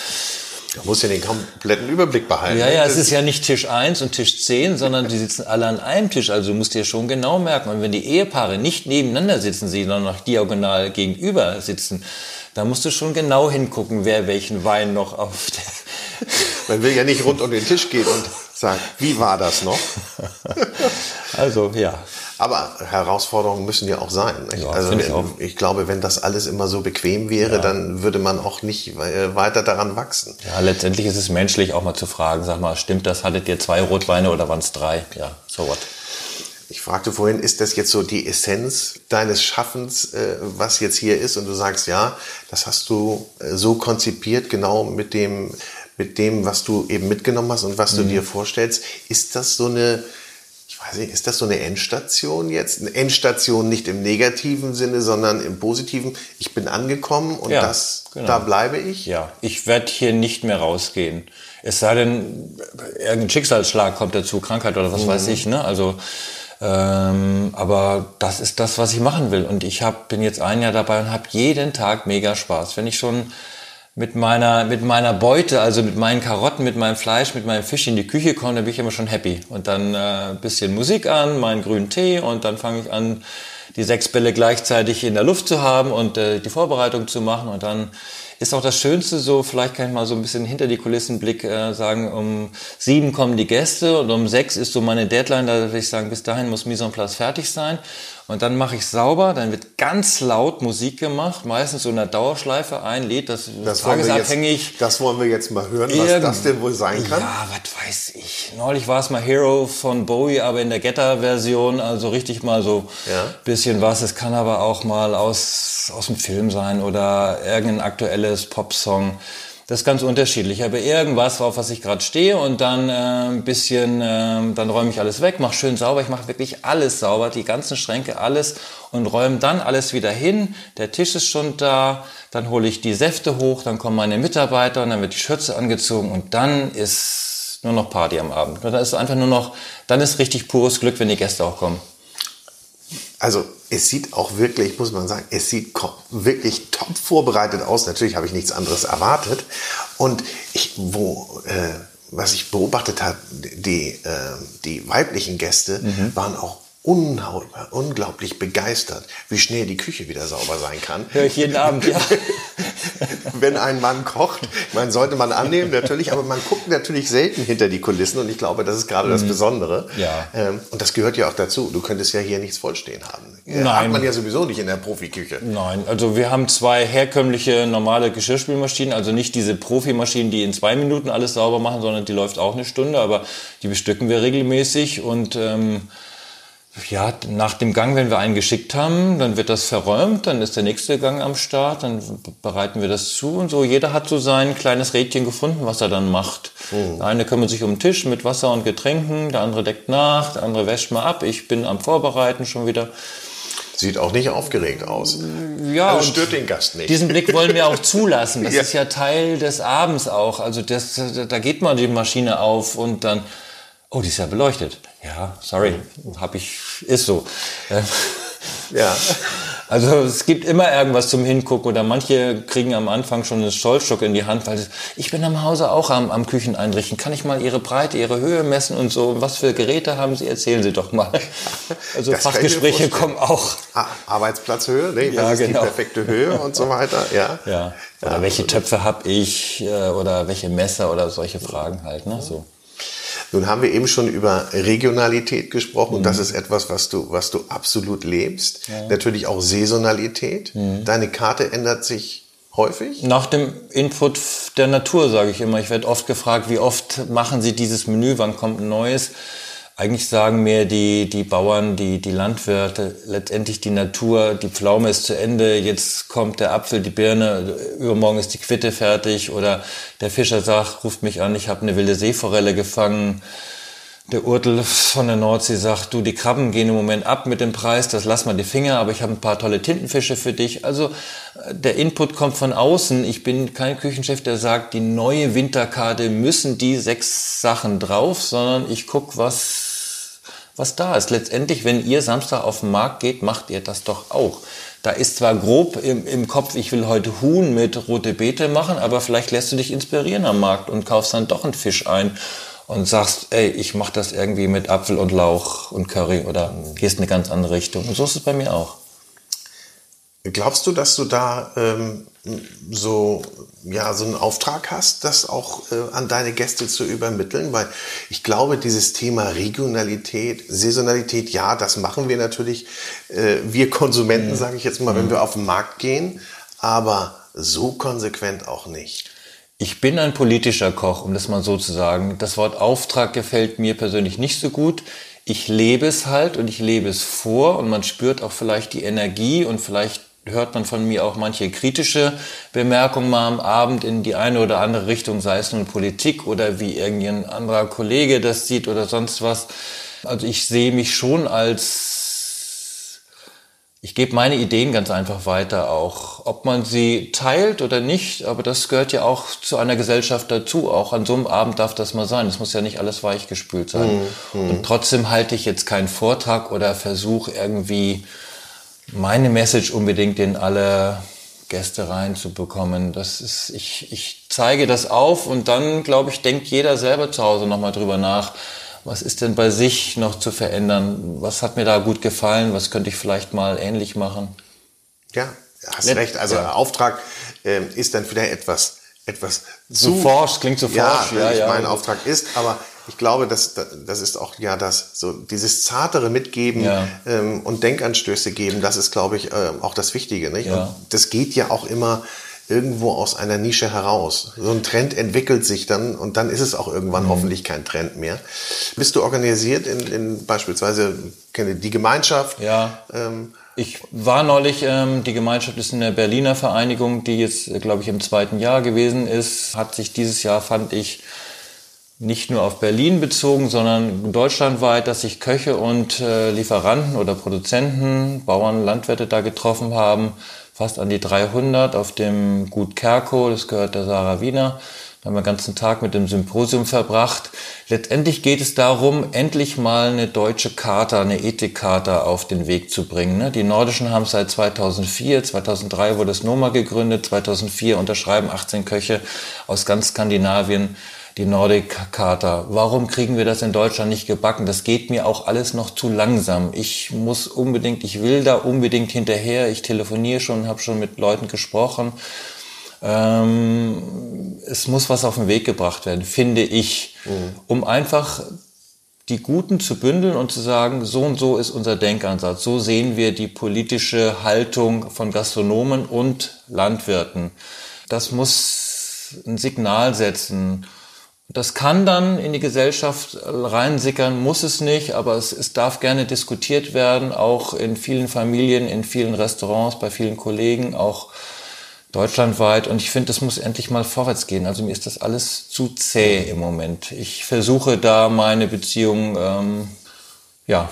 Speaker 2: Da musst du den kompletten Überblick behalten.
Speaker 3: Ja, ja, es ist ja nicht Tisch 1 und Tisch 10, sondern die sitzen alle an einem Tisch. Also du musst dir schon genau merken. Und wenn die Ehepaare nicht nebeneinander sitzen, sondern noch diagonal gegenüber sitzen, da musst du schon genau hingucken, wer welchen Wein noch auf der.
Speaker 2: Man will ja nicht rund um den Tisch gehen und sagen, wie war das noch?
Speaker 3: also, ja.
Speaker 2: Aber Herausforderungen müssen ja auch sein. Ja, also ich, auch. ich, glaube, wenn das alles immer so bequem wäre, ja. dann würde man auch nicht äh, weiter daran wachsen.
Speaker 3: Ja, letztendlich ist es menschlich auch mal zu fragen, sag mal, stimmt das, hattet ihr zwei Rotweine oder waren es drei? Ja, so what.
Speaker 2: Ich fragte vorhin, ist das jetzt so die Essenz deines Schaffens, äh, was jetzt hier ist? Und du sagst, ja, das hast du äh, so konzipiert, genau mit dem, mit dem, was du eben mitgenommen hast und was mhm. du dir vorstellst. Ist das so eine, weiß ist das so eine Endstation jetzt? Eine Endstation nicht im negativen Sinne, sondern im positiven. Ich bin angekommen und ja, das, genau. da bleibe ich.
Speaker 3: Ja, ich werde hier nicht mehr rausgehen. Es sei denn, irgendein Schicksalsschlag kommt dazu, Krankheit oder was mhm. weiß ich. Ne? Also ähm, aber das ist das, was ich machen will. Und ich hab, bin jetzt ein Jahr dabei und habe jeden Tag mega Spaß. Wenn ich schon mit meiner, mit meiner Beute, also mit meinen Karotten, mit meinem Fleisch, mit meinem Fisch in die Küche komme, dann bin ich immer schon happy. Und dann äh, bisschen Musik an, meinen grünen Tee und dann fange ich an, die sechs Bälle gleichzeitig in der Luft zu haben und äh, die Vorbereitung zu machen und dann ist auch das Schönste so, vielleicht kann ich mal so ein bisschen hinter die Kulissenblick äh, sagen, um sieben kommen die Gäste und um sechs ist so meine Deadline, da würde ich sagen, bis dahin muss Mise en place fertig sein. Und dann mache ich sauber, dann wird ganz laut Musik gemacht, meistens so in der Dauerschleife ein Lied, das,
Speaker 2: das tagesabhängig. Jetzt, das wollen wir jetzt mal hören, was Irgend, das denn wohl sein kann.
Speaker 3: Ja, was weiß ich. Neulich war es mal Hero von Bowie, aber in der Getter-Version, also richtig mal so ja. bisschen was. Es kann aber auch mal aus, aus dem Film sein oder irgendein aktuelles Popsong. Das ist ganz unterschiedlich. Aber irgendwas, auf was ich gerade stehe und dann äh, ein bisschen, äh, dann räume ich alles weg, mache schön sauber. Ich mache wirklich alles sauber, die ganzen Schränke, alles und räume dann alles wieder hin. Der Tisch ist schon da. Dann hole ich die Säfte hoch, dann kommen meine Mitarbeiter und dann wird die Schürze angezogen und dann ist nur noch Party am Abend. Und dann ist einfach nur noch, dann ist richtig pures Glück, wenn die Gäste auch kommen.
Speaker 2: Also es sieht auch wirklich, muss man sagen, es sieht wirklich top vorbereitet aus. Natürlich habe ich nichts anderes erwartet. Und ich, wo, äh, was ich beobachtet habe, die, äh, die weiblichen Gäste mhm. waren auch unglaublich begeistert, wie schnell die Küche wieder sauber sein kann.
Speaker 3: Hör ich jeden Abend, ja.
Speaker 2: Wenn ein Mann kocht, man sollte man annehmen natürlich, aber man guckt natürlich selten hinter die Kulissen und ich glaube, das ist gerade mhm. das Besondere.
Speaker 3: Ja.
Speaker 2: Ähm, und das gehört ja auch dazu. Du könntest ja hier nichts vollstehen haben. Äh, Nein. Hat man ja sowieso nicht in der Profiküche.
Speaker 3: Nein, also wir haben zwei herkömmliche normale Geschirrspülmaschinen, also nicht diese Profimaschinen, die in zwei Minuten alles sauber machen, sondern die läuft auch eine Stunde, aber die bestücken wir regelmäßig und ähm, ja, nach dem Gang, wenn wir einen geschickt haben, dann wird das verräumt, dann ist der nächste Gang am Start, dann bereiten wir das zu und so. Jeder hat so sein kleines Rädchen gefunden, was er dann macht. Oh. Der eine kümmert sich um den Tisch mit Wasser und Getränken, der andere deckt nach, der andere wäscht mal ab. Ich bin am Vorbereiten schon wieder.
Speaker 2: Sieht auch nicht aufgeregt aus.
Speaker 3: Ja,
Speaker 2: also stört den Gast nicht.
Speaker 3: Diesen Blick wollen wir auch zulassen. Das ja. ist ja Teil des Abends auch. Also das, da geht mal die Maschine auf und dann Oh, die ist ja beleuchtet. Ja, sorry, hab ich, ist so.
Speaker 2: Ja.
Speaker 3: Also es gibt immer irgendwas zum Hingucken oder manche kriegen am Anfang schon einen Stolzstock in die Hand, weil sie, ich bin am Hause auch am, am Küchen einrichten. Kann ich mal Ihre Breite, Ihre Höhe messen und so? Was für Geräte haben Sie? Erzählen Sie doch mal. Also das Fachgespräche kommen auch.
Speaker 2: Arbeitsplatzhöhe, ne?
Speaker 3: ja,
Speaker 2: ist
Speaker 3: genau.
Speaker 2: die perfekte Höhe und so weiter. Ja.
Speaker 3: ja. Oder ja. welche Töpfe habe ich äh, oder welche Messer oder solche Fragen halt. Ne? So.
Speaker 2: Nun haben wir eben schon über Regionalität gesprochen. Mhm. Das ist etwas, was du, was du absolut lebst. Ja. Natürlich auch Saisonalität. Mhm. Deine Karte ändert sich häufig?
Speaker 3: Nach dem Input der Natur, sage ich immer. Ich werde oft gefragt, wie oft machen Sie dieses Menü, wann kommt ein neues? Eigentlich sagen mir die, die Bauern, die, die Landwirte, letztendlich die Natur, die Pflaume ist zu Ende, jetzt kommt der Apfel, die Birne, übermorgen ist die Quitte fertig oder der Fischer sagt, ruft mich an, ich habe eine wilde Seeforelle gefangen. Der Urtel von der Nordsee sagt, du, die Krabben gehen im Moment ab mit dem Preis, das lass mal die Finger, aber ich habe ein paar tolle Tintenfische für dich. Also der Input kommt von außen. Ich bin kein Küchenchef, der sagt, die neue Winterkarte müssen die sechs Sachen drauf, sondern ich guck, was was da ist. Letztendlich, wenn ihr Samstag auf den Markt geht, macht ihr das doch auch. Da ist zwar grob im, im Kopf, ich will heute Huhn mit rote Beete machen, aber vielleicht lässt du dich inspirieren am Markt und kaufst dann doch einen Fisch ein und sagst, ey, ich mache das irgendwie mit Apfel und Lauch und Curry oder gehst in eine ganz andere Richtung. Und so ist es bei mir auch.
Speaker 2: Glaubst du, dass du da ähm, so, ja, so einen Auftrag hast, das auch äh, an deine Gäste zu übermitteln? Weil ich glaube, dieses Thema Regionalität, Saisonalität, ja, das machen wir natürlich, äh, wir Konsumenten, mhm. sage ich jetzt mal, wenn mhm. wir auf den Markt gehen, aber so konsequent auch nicht.
Speaker 3: Ich bin ein politischer Koch, um das mal so zu sagen. Das Wort Auftrag gefällt mir persönlich nicht so gut ich lebe es halt und ich lebe es vor und man spürt auch vielleicht die Energie und vielleicht hört man von mir auch manche kritische Bemerkungen mal am Abend in die eine oder andere Richtung, sei es nun Politik oder wie irgendein anderer Kollege das sieht oder sonst was. Also ich sehe mich schon als, ich gebe meine Ideen ganz einfach weiter auch. Ob man sie teilt oder nicht, aber das gehört ja auch zu einer Gesellschaft dazu. Auch an so einem Abend darf das mal sein. Es muss ja nicht alles weichgespült sein. Mhm. Und trotzdem halte ich jetzt keinen Vortrag oder Versuch irgendwie, meine Message unbedingt in alle Gäste reinzubekommen. Das ist, ich, ich zeige das auf und dann, glaube ich, denkt jeder selber zu Hause nochmal drüber nach. Was ist denn bei sich noch zu verändern? Was hat mir da gut gefallen? Was könnte ich vielleicht mal ähnlich machen?
Speaker 2: Ja, hast Let recht. Also ja. Auftrag äh, ist dann vielleicht etwas, etwas
Speaker 3: zu forsch, klingt so forsch.
Speaker 2: Ja, ja, ja. mein Auftrag ist, aber ich glaube, das, das ist auch ja das, so dieses zartere Mitgeben ja. ähm, und Denkanstöße geben, das ist, glaube ich, äh, auch das Wichtige. Nicht? Ja. Und das geht ja auch immer irgendwo aus einer Nische heraus. So ein Trend entwickelt sich dann und dann ist es auch irgendwann mhm. hoffentlich kein Trend mehr. Bist du organisiert in, in beispielsweise die Gemeinschaft?
Speaker 3: Ja. Ähm, ich war neulich, ähm, die Gemeinschaft ist eine Berliner Vereinigung, die jetzt, glaube ich, im zweiten Jahr gewesen ist. Hat sich dieses Jahr, fand ich, nicht nur auf Berlin bezogen, sondern deutschlandweit, dass sich Köche und äh, Lieferanten oder Produzenten, Bauern, Landwirte da getroffen haben. Fast an die 300 auf dem Gut Kerko, das gehört der Sarah Wiener. Da haben wir den ganzen Tag mit dem Symposium verbracht. Letztendlich geht es darum, endlich mal eine deutsche Charta, eine Ethikcharta auf den Weg zu bringen. Ne? Die Nordischen haben seit 2004, 2003 wurde das NOMA gegründet, 2004 unterschreiben 18 Köche aus ganz Skandinavien die Nordic Charta. Warum kriegen wir das in Deutschland nicht gebacken? Das geht mir auch alles noch zu langsam. Ich muss unbedingt, ich will da unbedingt hinterher. Ich telefoniere schon, habe schon mit Leuten gesprochen. Ähm, es muss was auf den Weg gebracht werden, finde ich, mhm. um einfach die Guten zu bündeln und zu sagen, so und so ist unser Denkansatz. So sehen wir die politische Haltung von Gastronomen und Landwirten. Das muss ein Signal setzen das kann dann in die Gesellschaft reinsickern, muss es nicht, aber es, es darf gerne diskutiert werden, auch in vielen Familien, in vielen Restaurants, bei vielen Kollegen, auch deutschlandweit. Und ich finde, es muss endlich mal vorwärts gehen. Also mir ist das alles zu zäh im Moment. Ich versuche da meine Beziehung, ähm, ja,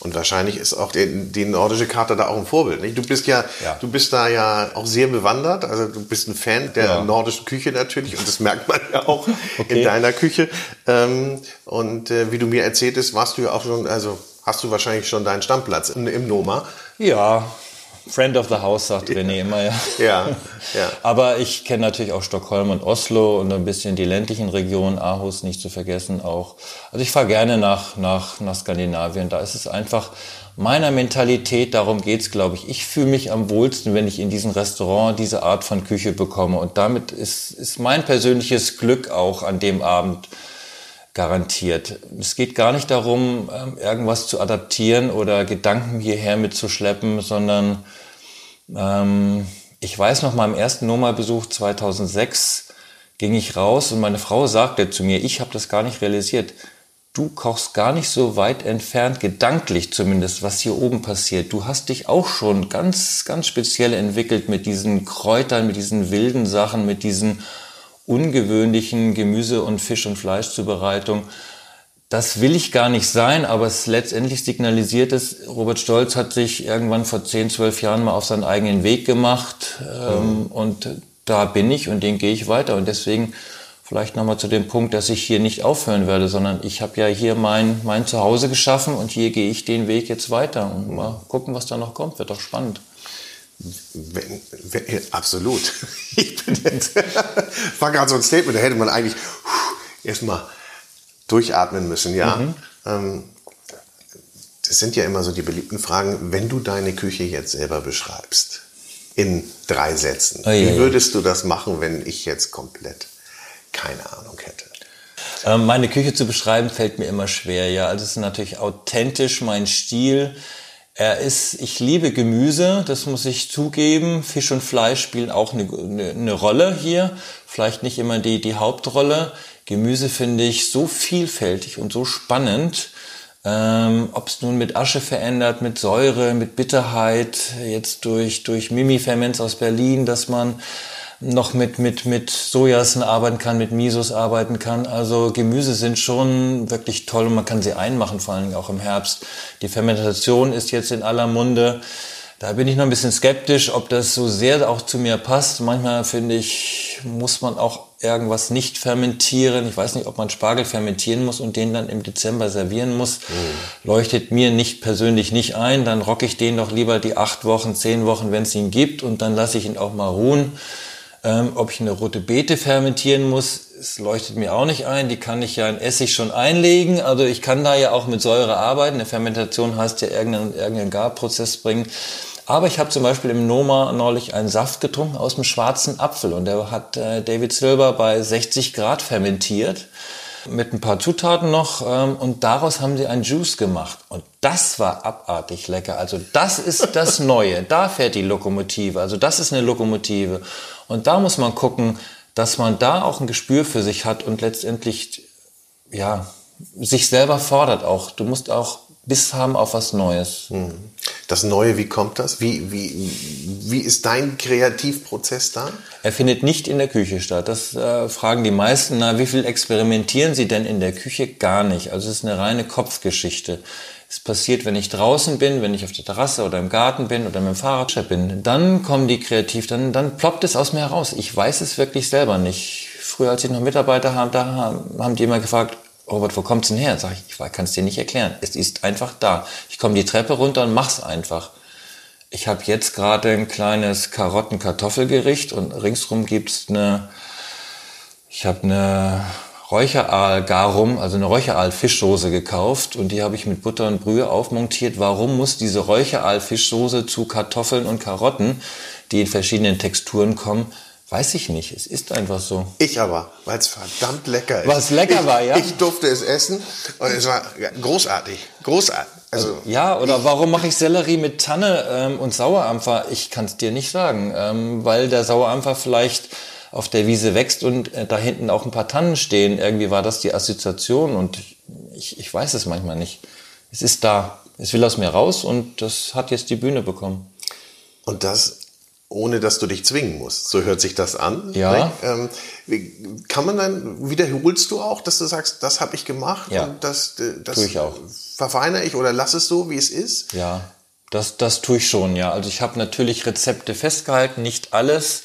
Speaker 2: und wahrscheinlich ist auch die, die nordische Karte da auch ein Vorbild. Nicht? Du bist ja, ja, du bist da ja auch sehr bewandert. Also du bist ein Fan der ja. nordischen Küche natürlich und das merkt man ja auch okay. in deiner Küche. Ähm, und äh, wie du mir erzähltest, warst du ja auch schon, also hast du wahrscheinlich schon deinen Stammplatz im, im Noma.
Speaker 3: Ja, Friend of the House, sagt René immer, ja.
Speaker 2: ja, ja.
Speaker 3: Aber ich kenne natürlich auch Stockholm und Oslo und ein bisschen die ländlichen Regionen, Aarhus nicht zu vergessen auch. Also ich fahre gerne nach, nach, nach Skandinavien. Da ist es einfach meiner Mentalität, darum geht's, glaube ich. Ich fühle mich am wohlsten, wenn ich in diesem Restaurant diese Art von Küche bekomme. Und damit ist, ist mein persönliches Glück auch an dem Abend garantiert. Es geht gar nicht darum, ähm, irgendwas zu adaptieren oder Gedanken hierher mitzuschleppen, sondern ähm, ich weiß noch, meinem ersten Noma-Besuch 2006 ging ich raus und meine Frau sagte zu mir, ich habe das gar nicht realisiert, du kochst gar nicht so weit entfernt, gedanklich zumindest, was hier oben passiert. Du hast dich auch schon ganz, ganz speziell entwickelt mit diesen Kräutern, mit diesen wilden Sachen, mit diesen ungewöhnlichen Gemüse- und Fisch- und Fleischzubereitung. Das will ich gar nicht sein, aber es letztendlich signalisiert es, Robert Stolz hat sich irgendwann vor 10, 12 Jahren mal auf seinen eigenen Weg gemacht ähm, mhm. und da bin ich und den gehe ich weiter und deswegen vielleicht nochmal zu dem Punkt, dass ich hier nicht aufhören werde, sondern ich habe ja hier mein, mein Zuhause geschaffen und hier gehe ich den Weg jetzt weiter und mal gucken, was da noch kommt, wird doch spannend.
Speaker 2: Wenn, wenn, absolut. Ich bin jetzt, war gerade so ein Statement, da hätte man eigentlich erstmal durchatmen müssen, ja. Mhm. Ähm, das sind ja immer so die beliebten Fragen, wenn du deine Küche jetzt selber beschreibst, in drei Sätzen, oh, wie würdest du das machen, wenn ich jetzt komplett keine Ahnung hätte?
Speaker 3: Ähm, meine Küche zu beschreiben fällt mir immer schwer, ja. Also es ist natürlich authentisch mein Stil. Er ist, ich liebe Gemüse, das muss ich zugeben. Fisch und Fleisch spielen auch eine, eine, eine Rolle hier. Vielleicht nicht immer die, die Hauptrolle. Gemüse finde ich so vielfältig und so spannend. Ähm, Ob es nun mit Asche verändert, mit Säure, mit Bitterheit, jetzt durch, durch Mimi-Ferments aus Berlin, dass man noch mit, mit, mit Sojasen arbeiten kann, mit Misos arbeiten kann. Also Gemüse sind schon wirklich toll und man kann sie einmachen, vor allem auch im Herbst. Die Fermentation ist jetzt in aller Munde. Da bin ich noch ein bisschen skeptisch, ob das so sehr auch zu mir passt. Manchmal finde ich, muss man auch irgendwas nicht fermentieren. Ich weiß nicht, ob man Spargel fermentieren muss und den dann im Dezember servieren muss. Mhm. Leuchtet mir nicht persönlich nicht ein. Dann rocke ich den doch lieber die acht Wochen, zehn Wochen, wenn es ihn gibt und dann lasse ich ihn auch mal ruhen. Ähm, ob ich eine rote Beete fermentieren muss, es leuchtet mir auch nicht ein. Die kann ich ja in Essig schon einlegen. Also ich kann da ja auch mit Säure arbeiten. Eine Fermentation heißt ja irgendeinen, irgendeinen Garprozess bringen. Aber ich habe zum Beispiel im Noma neulich einen Saft getrunken aus dem schwarzen Apfel und der hat äh, David Silver bei 60 Grad fermentiert mit ein paar Zutaten noch ähm, und daraus haben sie einen Juice gemacht und das war abartig lecker. Also das ist das Neue. Da fährt die Lokomotive. Also das ist eine Lokomotive und da muss man gucken, dass man da auch ein Gespür für sich hat und letztendlich, ja, sich selber fordert auch. Du musst auch Biss haben auf was Neues. Hm.
Speaker 2: Das Neue, wie kommt das? Wie, wie, wie ist dein Kreativprozess da?
Speaker 3: Er findet nicht in der Küche statt. Das äh, fragen die meisten. Na, wie viel experimentieren sie denn in der Küche? Gar nicht. Also es ist eine reine Kopfgeschichte. Es passiert, wenn ich draußen bin, wenn ich auf der Terrasse oder im Garten bin oder mit dem Fahrrad bin. Dann kommen die kreativ, dann, dann ploppt es aus mir heraus. Ich weiß es wirklich selber nicht. Früher, als ich noch Mitarbeiter habe, da haben die immer gefragt, Robert, wo kommt's denn her? Sag ich, ich kann es dir nicht erklären. Es ist einfach da. Ich komme die Treppe runter und mach's einfach. Ich habe jetzt gerade ein kleines Karotten-Kartoffelgericht und ringsrum gibt's eine, ich habe eine Räucheraal-Garum, also eine Räucheraal-Fischsoße gekauft und die habe ich mit Butter und Brühe aufmontiert. Warum muss diese Räucheraal-Fischsoße zu Kartoffeln und Karotten, die in verschiedenen Texturen kommen, Weiß ich nicht. Es ist einfach so.
Speaker 2: Ich aber, weil es verdammt lecker ist.
Speaker 3: Was lecker
Speaker 2: ich,
Speaker 3: war, ja?
Speaker 2: Ich durfte es essen und es war großartig. Großartig.
Speaker 3: Also, ja, oder warum mache ich Sellerie mit Tanne ähm, und Sauerampfer? Ich kann es dir nicht sagen, ähm, weil der Sauerampfer vielleicht auf der Wiese wächst und äh, da hinten auch ein paar Tannen stehen. Irgendwie war das die Assoziation und ich, ich weiß es manchmal nicht. Es ist da. Es will aus mir raus und das hat jetzt die Bühne bekommen.
Speaker 2: Und das ohne dass du dich zwingen musst. So hört sich das an.
Speaker 3: Ja.
Speaker 2: Ähm, kann man dann, wiederholst du auch, dass du sagst, das habe ich gemacht
Speaker 3: ja.
Speaker 2: und das, äh, das
Speaker 3: tue ich auch.
Speaker 2: verfeinere ich oder lass es so, wie es ist?
Speaker 3: Ja, das, das tue ich schon, ja. Also ich habe natürlich Rezepte festgehalten, nicht alles.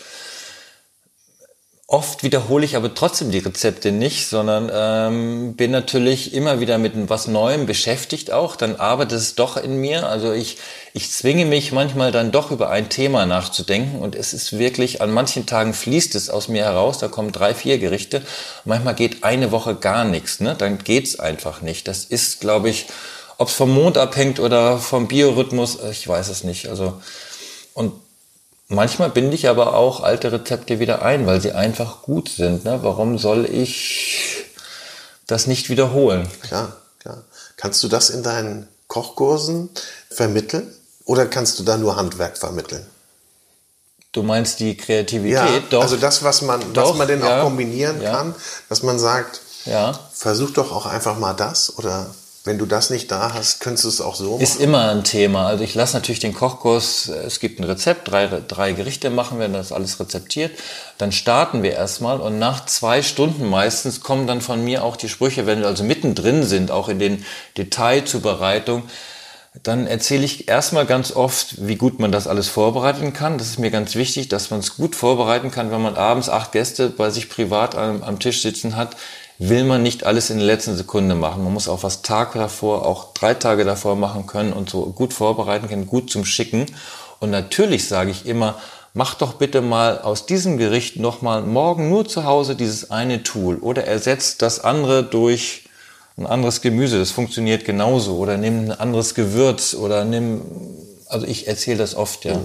Speaker 3: Oft wiederhole ich aber trotzdem die Rezepte nicht, sondern ähm, bin natürlich immer wieder mit was Neuem beschäftigt auch. Dann arbeitet es doch in mir. Also ich, ich zwinge mich manchmal dann doch über ein Thema nachzudenken und es ist wirklich, an manchen Tagen fließt es aus mir heraus, da kommen drei, vier Gerichte. Manchmal geht eine Woche gar nichts, ne? dann geht's einfach nicht. Das ist, glaube ich, ob es vom Mond abhängt oder vom Biorhythmus, ich weiß es nicht. Also und Manchmal binde ich aber auch alte Rezepte wieder ein, weil sie einfach gut sind. Ne? Warum soll ich das nicht wiederholen.
Speaker 2: Klar, klar. Kannst du das in deinen Kochkursen vermitteln oder kannst du da nur Handwerk vermitteln?
Speaker 3: Du meinst die Kreativität?
Speaker 2: Ja,
Speaker 3: doch.
Speaker 2: also das, was man,
Speaker 3: Doch,
Speaker 2: was man denn
Speaker 3: ja,
Speaker 2: auch kombinieren
Speaker 3: ja.
Speaker 2: kann, dass man sagt,
Speaker 3: ja.
Speaker 2: versuch doch auch einfach mal das oder wenn du das nicht da hast, könntest du es auch so
Speaker 3: Ist
Speaker 2: machen.
Speaker 3: immer ein Thema. Also ich lasse natürlich den Kochkurs, es gibt ein Rezept, drei, drei Gerichte machen wir, das alles rezeptiert. Dann starten wir erstmal und nach zwei Stunden meistens kommen dann von mir auch die Sprüche, wenn wir also mittendrin sind, auch in den Detailzubereitung, dann erzähle ich erstmal ganz oft, wie gut man das alles vorbereiten kann. Das ist mir ganz wichtig, dass man es gut vorbereiten kann, wenn man abends acht Gäste bei sich privat am, am Tisch sitzen hat, will man nicht alles in der letzten Sekunde machen. Man muss auch was Tag davor, auch drei Tage davor machen können und so gut vorbereiten können, gut zum Schicken. Und natürlich sage ich immer, mach doch bitte mal aus diesem Gericht nochmal morgen nur zu Hause dieses eine Tool oder ersetzt das andere durch ein anderes Gemüse, das funktioniert genauso. Oder nimm ein anderes Gewürz oder nimm, also ich erzähle das oft, ja.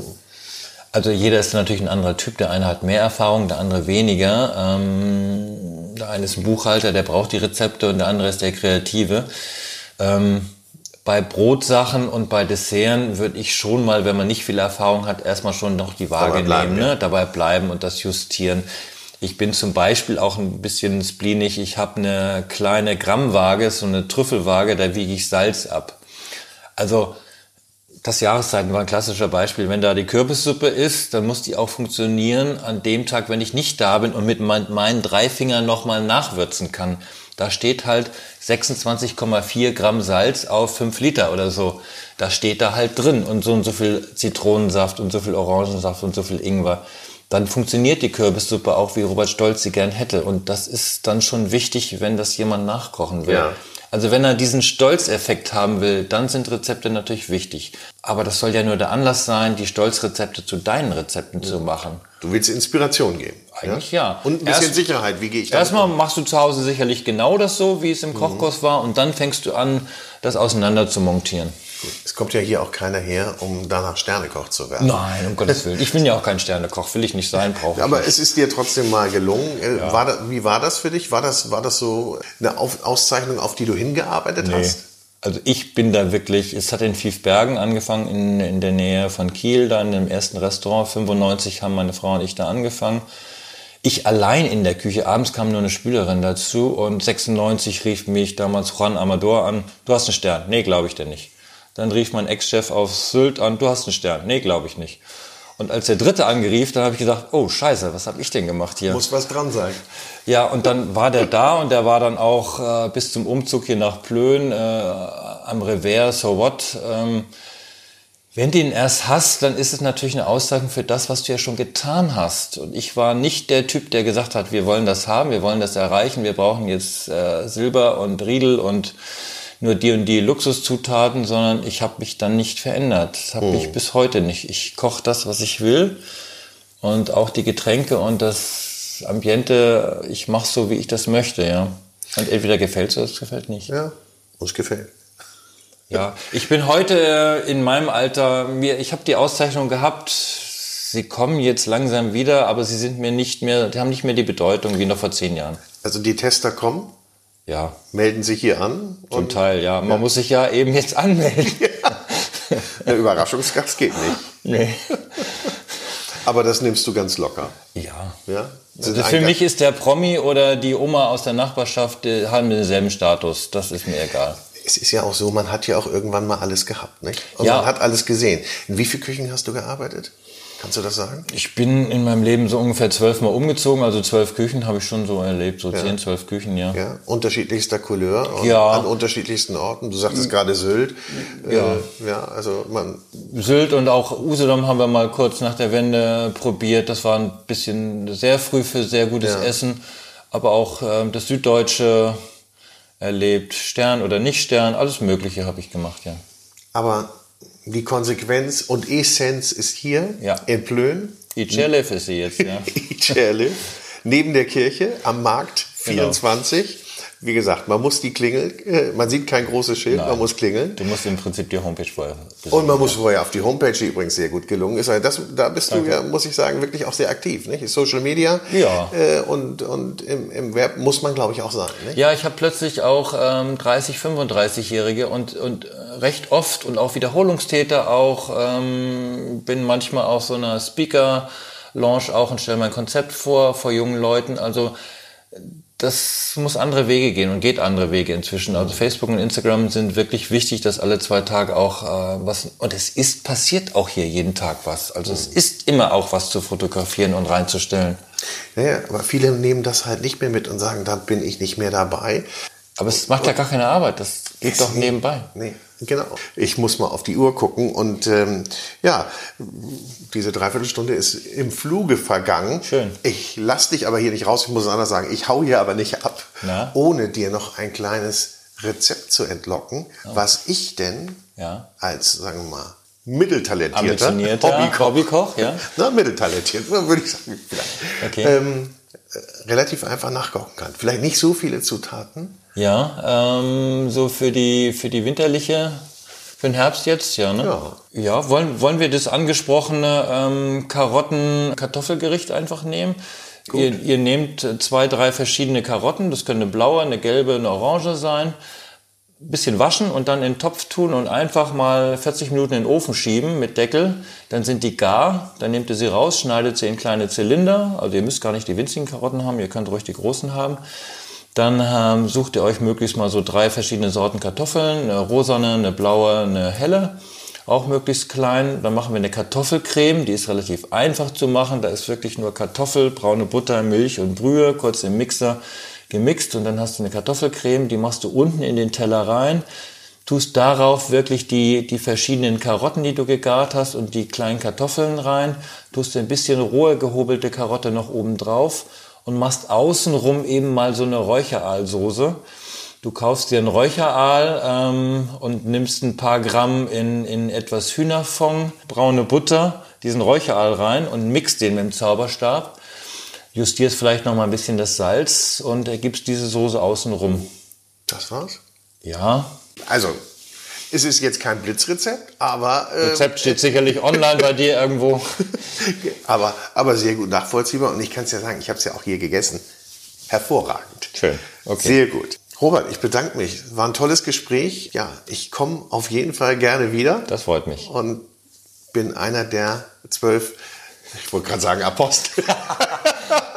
Speaker 3: Also jeder ist natürlich ein anderer Typ. Der eine hat mehr Erfahrung, der andere weniger. Ähm, der eine ist ein Buchhalter, der braucht die Rezepte und der andere ist der Kreative. Ähm, bei Brotsachen und bei Desserten würde ich schon mal, wenn man nicht viel Erfahrung hat, erstmal schon noch die Waage
Speaker 2: Dabei bleiben,
Speaker 3: nehmen,
Speaker 2: ja.
Speaker 3: ne? dabei bleiben und das justieren. Ich bin zum Beispiel auch ein bisschen spleenig. Ich habe eine kleine Grammwaage, so eine Trüffelwaage, da wiege ich Salz ab. Also das Jahreszeiten war ein klassischer Beispiel. Wenn da die Kürbissuppe ist, dann muss die auch funktionieren an dem Tag, wenn ich nicht da bin und mit mein, meinen drei Fingern nochmal nachwürzen kann. Da steht halt 26,4 Gramm Salz auf 5 Liter oder so. Da steht da halt drin und so und so viel Zitronensaft und so viel Orangensaft und so viel Ingwer. Dann funktioniert die Kürbissuppe auch, wie Robert Stolz sie gern hätte. Und das ist dann schon wichtig, wenn das jemand nachkochen will.
Speaker 2: Ja.
Speaker 3: Also wenn er diesen Stolzeffekt haben will, dann sind Rezepte natürlich wichtig. Aber das soll ja nur der Anlass sein, die Stolzrezepte zu deinen Rezepten zu machen.
Speaker 2: Du willst Inspiration geben.
Speaker 3: Eigentlich ja.
Speaker 2: Und ein bisschen
Speaker 3: Erst-
Speaker 2: Sicherheit. Wie gehe ich damit
Speaker 3: Erstmal
Speaker 2: um?
Speaker 3: machst du zu Hause sicherlich genau das so, wie es
Speaker 2: Mhm.
Speaker 3: im Kochkurs war, und dann fängst du an, das auseinander zu montieren.
Speaker 2: Es kommt ja hier auch keiner her, um danach Sternekoch zu werden.
Speaker 3: Nein, um Gottes Willen. Ich bin ja auch kein Sternekoch, will ich nicht sein, brauche ich
Speaker 2: Aber
Speaker 3: nicht.
Speaker 2: es ist dir trotzdem mal gelungen. Äh, War da, wie war das für dich? War das, war das so eine Auf, Auszeichnung, auf die du hingearbeitet
Speaker 3: Nee.
Speaker 2: hast?
Speaker 3: Also ich bin da wirklich, es hat in Fiefbergen angefangen, in, in der Nähe von Kiel, dann im ersten Restaurant. 95 haben meine Frau und ich da angefangen. Ich allein in der Küche, abends kam nur eine Spülerin dazu und 96 rief mich damals Juan Amador an, du hast einen Stern. Nee, glaube ich denn nicht. Dann rief mein Ex-Chef auf Sylt an, du hast einen Stern. Nee, glaube ich nicht. Und als der dritte angerief, dann habe ich gesagt, oh scheiße, was habe ich denn gemacht hier?
Speaker 2: Muss was dran sein.
Speaker 3: Ja, und dann war der da und der war dann auch äh, bis zum Umzug hier nach Plön äh, am Revers, so what. Ähm, wenn du ihn erst hast, dann ist es natürlich eine Auszeichnung für das, was du ja schon getan hast. Und ich war nicht der Typ, der gesagt hat, wir wollen das haben, wir wollen das erreichen, wir brauchen jetzt äh, Silber und Riedel und nur die und die Luxuszutaten, sondern ich habe mich dann nicht verändert. Das habe ich bis heute nicht. Ich koche das, was ich will und auch die Getränke und das Ambiente, ich mache so, wie ich das möchte, ja. Und entweder gefällt es oder es gefällt nicht.
Speaker 2: Ja, uns gefällt.
Speaker 3: Ja, ich bin heute in meinem Alter, mir, ich habe die Auszeichnung gehabt, sie kommen jetzt langsam wieder, aber sie sind mir nicht mehr, die haben nicht mehr die Bedeutung wie noch vor zehn Jahren.
Speaker 2: Also die Tester kommen,
Speaker 3: Ja,
Speaker 2: melden sich hier an
Speaker 3: zum Teil, ja. Man muss sich ja eben jetzt anmelden.
Speaker 2: der Überraschungsgast geht nicht.
Speaker 3: nee.
Speaker 2: Aber das nimmst du ganz locker.
Speaker 3: Ja.
Speaker 2: Ja?
Speaker 3: Also für mich ist der Promi oder die Oma aus der Nachbarschaft, die haben denselben Status. Das ist mir egal.
Speaker 2: Es ist ja auch so, man hat ja auch irgendwann mal alles gehabt, nicht? Und
Speaker 3: Ja.
Speaker 2: man hat alles gesehen. In wie vielen Küchen hast du gearbeitet? Kannst du das sagen?
Speaker 3: Ich bin in meinem Leben so ungefähr zwölfmal umgezogen, also zwölf Küchen habe ich schon so erlebt, so zehn, zwölf Küchen, ja.
Speaker 2: Ja, unterschiedlichster Couleur
Speaker 3: Ja.
Speaker 2: an unterschiedlichsten Orten. Du sagtest gerade Sylt.
Speaker 3: Ja.
Speaker 2: Äh, ja, also man,
Speaker 3: Sylt und auch Usedom haben wir mal kurz nach der Wende probiert. Das war ein bisschen sehr früh für sehr gutes
Speaker 2: Ja.
Speaker 3: Essen, aber auch ähm, das Süddeutsche erlebt, Stern oder nicht Stern, alles Mögliche habe ich gemacht, ja.
Speaker 2: aber die Konsequenz und Essenz ist hier
Speaker 3: Ja.
Speaker 2: in Plön,
Speaker 3: Ichelev ist sie jetzt, ja.
Speaker 2: Ichele, neben der Kirche am Markt
Speaker 3: Genau.
Speaker 2: 24. wie gesagt, man muss die Klingel, äh, man sieht kein großes Schild, Nein. man muss klingeln.
Speaker 3: Du musst im Prinzip die Homepage vorher
Speaker 2: besuchen. Und man muss vorher auf die Homepage, die übrigens sehr gut gelungen ist. Also das, da bist Danke. du ja, muss ich sagen, wirklich auch sehr aktiv. Nicht? Social Media
Speaker 3: ja.
Speaker 2: Äh, und, und im, im Web muss man, glaube ich, auch sein. Nicht?
Speaker 3: Ja, ich habe plötzlich auch ähm, 30, 35-Jährige und, und recht oft und auch Wiederholungstäter auch, ähm, bin manchmal auf so einer Speaker-Launch auch und stelle mein Konzept vor, vor jungen Leuten. Also das muss andere Wege gehen und geht andere Wege inzwischen. Also Facebook und Instagram sind wirklich wichtig, dass alle zwei Tage auch äh, was und es ist passiert auch hier jeden Tag was. Also es ist immer auch was zu fotografieren und reinzustellen.
Speaker 2: Naja, aber viele nehmen das halt nicht mehr mit und sagen, da bin ich nicht mehr dabei.
Speaker 3: Aber es macht ja gar keine Arbeit, das geht doch nebenbei.
Speaker 2: Nee, genau. Ich muss mal auf die Uhr gucken und ähm, ja, diese Dreiviertelstunde ist im Fluge vergangen.
Speaker 3: Schön.
Speaker 2: Ich lass dich aber hier nicht raus, ich muss es anders sagen, ich hau hier aber nicht ab,
Speaker 3: Na?
Speaker 2: ohne dir noch ein kleines Rezept zu entlocken, oh. was ich denn
Speaker 3: ja.
Speaker 2: als, sagen wir mal, mitteltalentierter
Speaker 3: Hobbykoch, Hobbykoch ja?
Speaker 2: Na, mitteltalentiert, würde ich sagen.
Speaker 3: Okay.
Speaker 2: Ähm, relativ einfach nachkochen kann. Vielleicht nicht so viele Zutaten.
Speaker 3: Ja, ähm, so für die, für die winterliche, für den Herbst jetzt, ja, ne?
Speaker 2: Ja.
Speaker 3: Ja, wollen, wollen wir das angesprochene ähm, Karotten-Kartoffelgericht einfach nehmen? Ihr, ihr nehmt zwei, drei verschiedene Karotten, das können eine blaue, eine gelbe, eine orange sein bisschen waschen und dann in den Topf tun und einfach mal 40 Minuten in den Ofen schieben mit Deckel. Dann sind die gar. Dann nehmt ihr sie raus, schneidet sie in kleine Zylinder. Also ihr müsst gar nicht die winzigen Karotten haben, ihr könnt ruhig die großen haben. Dann ähm, sucht ihr euch möglichst mal so drei verschiedene Sorten Kartoffeln. Eine rosane, eine blaue, eine helle. Auch möglichst klein. Dann machen wir eine Kartoffelcreme. Die ist relativ einfach zu machen. Da ist wirklich nur Kartoffel, braune Butter, Milch und Brühe. Kurz im Mixer gemixt und dann hast du eine Kartoffelcreme, die machst du unten in den Teller rein, tust darauf wirklich die, die verschiedenen Karotten, die du gegart hast und die kleinen Kartoffeln rein, tust ein bisschen rohe gehobelte Karotte noch oben drauf und machst außenrum eben mal so eine Räucheraalsoße. Du kaufst dir ein Räucheraal ähm, und nimmst ein paar Gramm in, in etwas Hühnerfond, braune Butter, diesen Räucheraal rein und mixt den mit dem Zauberstab justierst vielleicht noch mal ein bisschen das Salz und ergibst diese Soße außenrum.
Speaker 2: Das war's?
Speaker 3: Ja.
Speaker 2: Also, es ist jetzt kein Blitzrezept, aber...
Speaker 3: Äh, Rezept steht sicherlich online bei dir irgendwo.
Speaker 2: aber, aber sehr gut nachvollziehbar und ich kann es ja sagen, ich habe es ja auch hier gegessen. Hervorragend.
Speaker 3: Schön. Okay.
Speaker 2: Sehr gut. Robert, ich bedanke mich. War ein tolles Gespräch. Ja, ich komme auf jeden Fall gerne wieder.
Speaker 3: Das freut mich.
Speaker 2: Und bin einer der zwölf, ich wollte gerade sagen Apostel.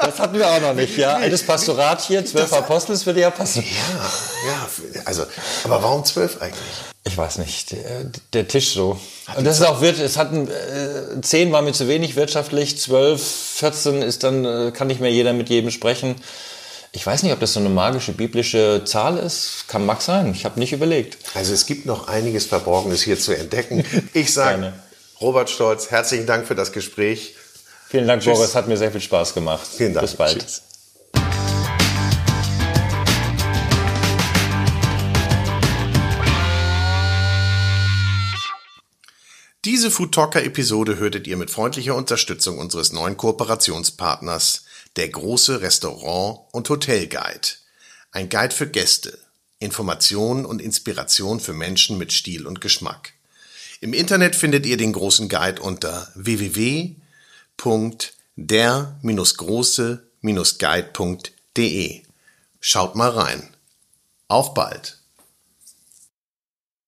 Speaker 3: Das hatten wir auch noch nicht. Ja, altes Pastorat hier, zwölf Apostel, das würde ja passen.
Speaker 2: Ja, ja. Also, aber warum zwölf eigentlich?
Speaker 3: Ich weiß nicht. Der, der Tisch so. Und das ist auch wird. Es hatten äh, zehn war mir zu wenig wirtschaftlich, zwölf, vierzehn ist dann äh, kann nicht mehr jeder mit jedem sprechen. Ich weiß nicht, ob das so eine magische biblische Zahl ist. Kann mag sein. Ich habe nicht überlegt.
Speaker 2: Also es gibt noch einiges Verborgenes hier zu entdecken. Ich sage Robert Stolz, herzlichen Dank für das Gespräch.
Speaker 3: Vielen Dank, Tschüss. Boris. Hat mir sehr viel Spaß gemacht.
Speaker 2: Vielen Dank.
Speaker 3: Bis bald.
Speaker 2: Tschüss. Diese Food Talker Episode hörtet ihr mit freundlicher Unterstützung unseres neuen Kooperationspartners, der große Restaurant- und Hotelguide. Ein Guide für Gäste, Informationen und Inspiration für Menschen mit Stil und Geschmack. Im Internet findet ihr den großen Guide unter www www.der-große-guide.de. Schaut mal rein. Auf bald!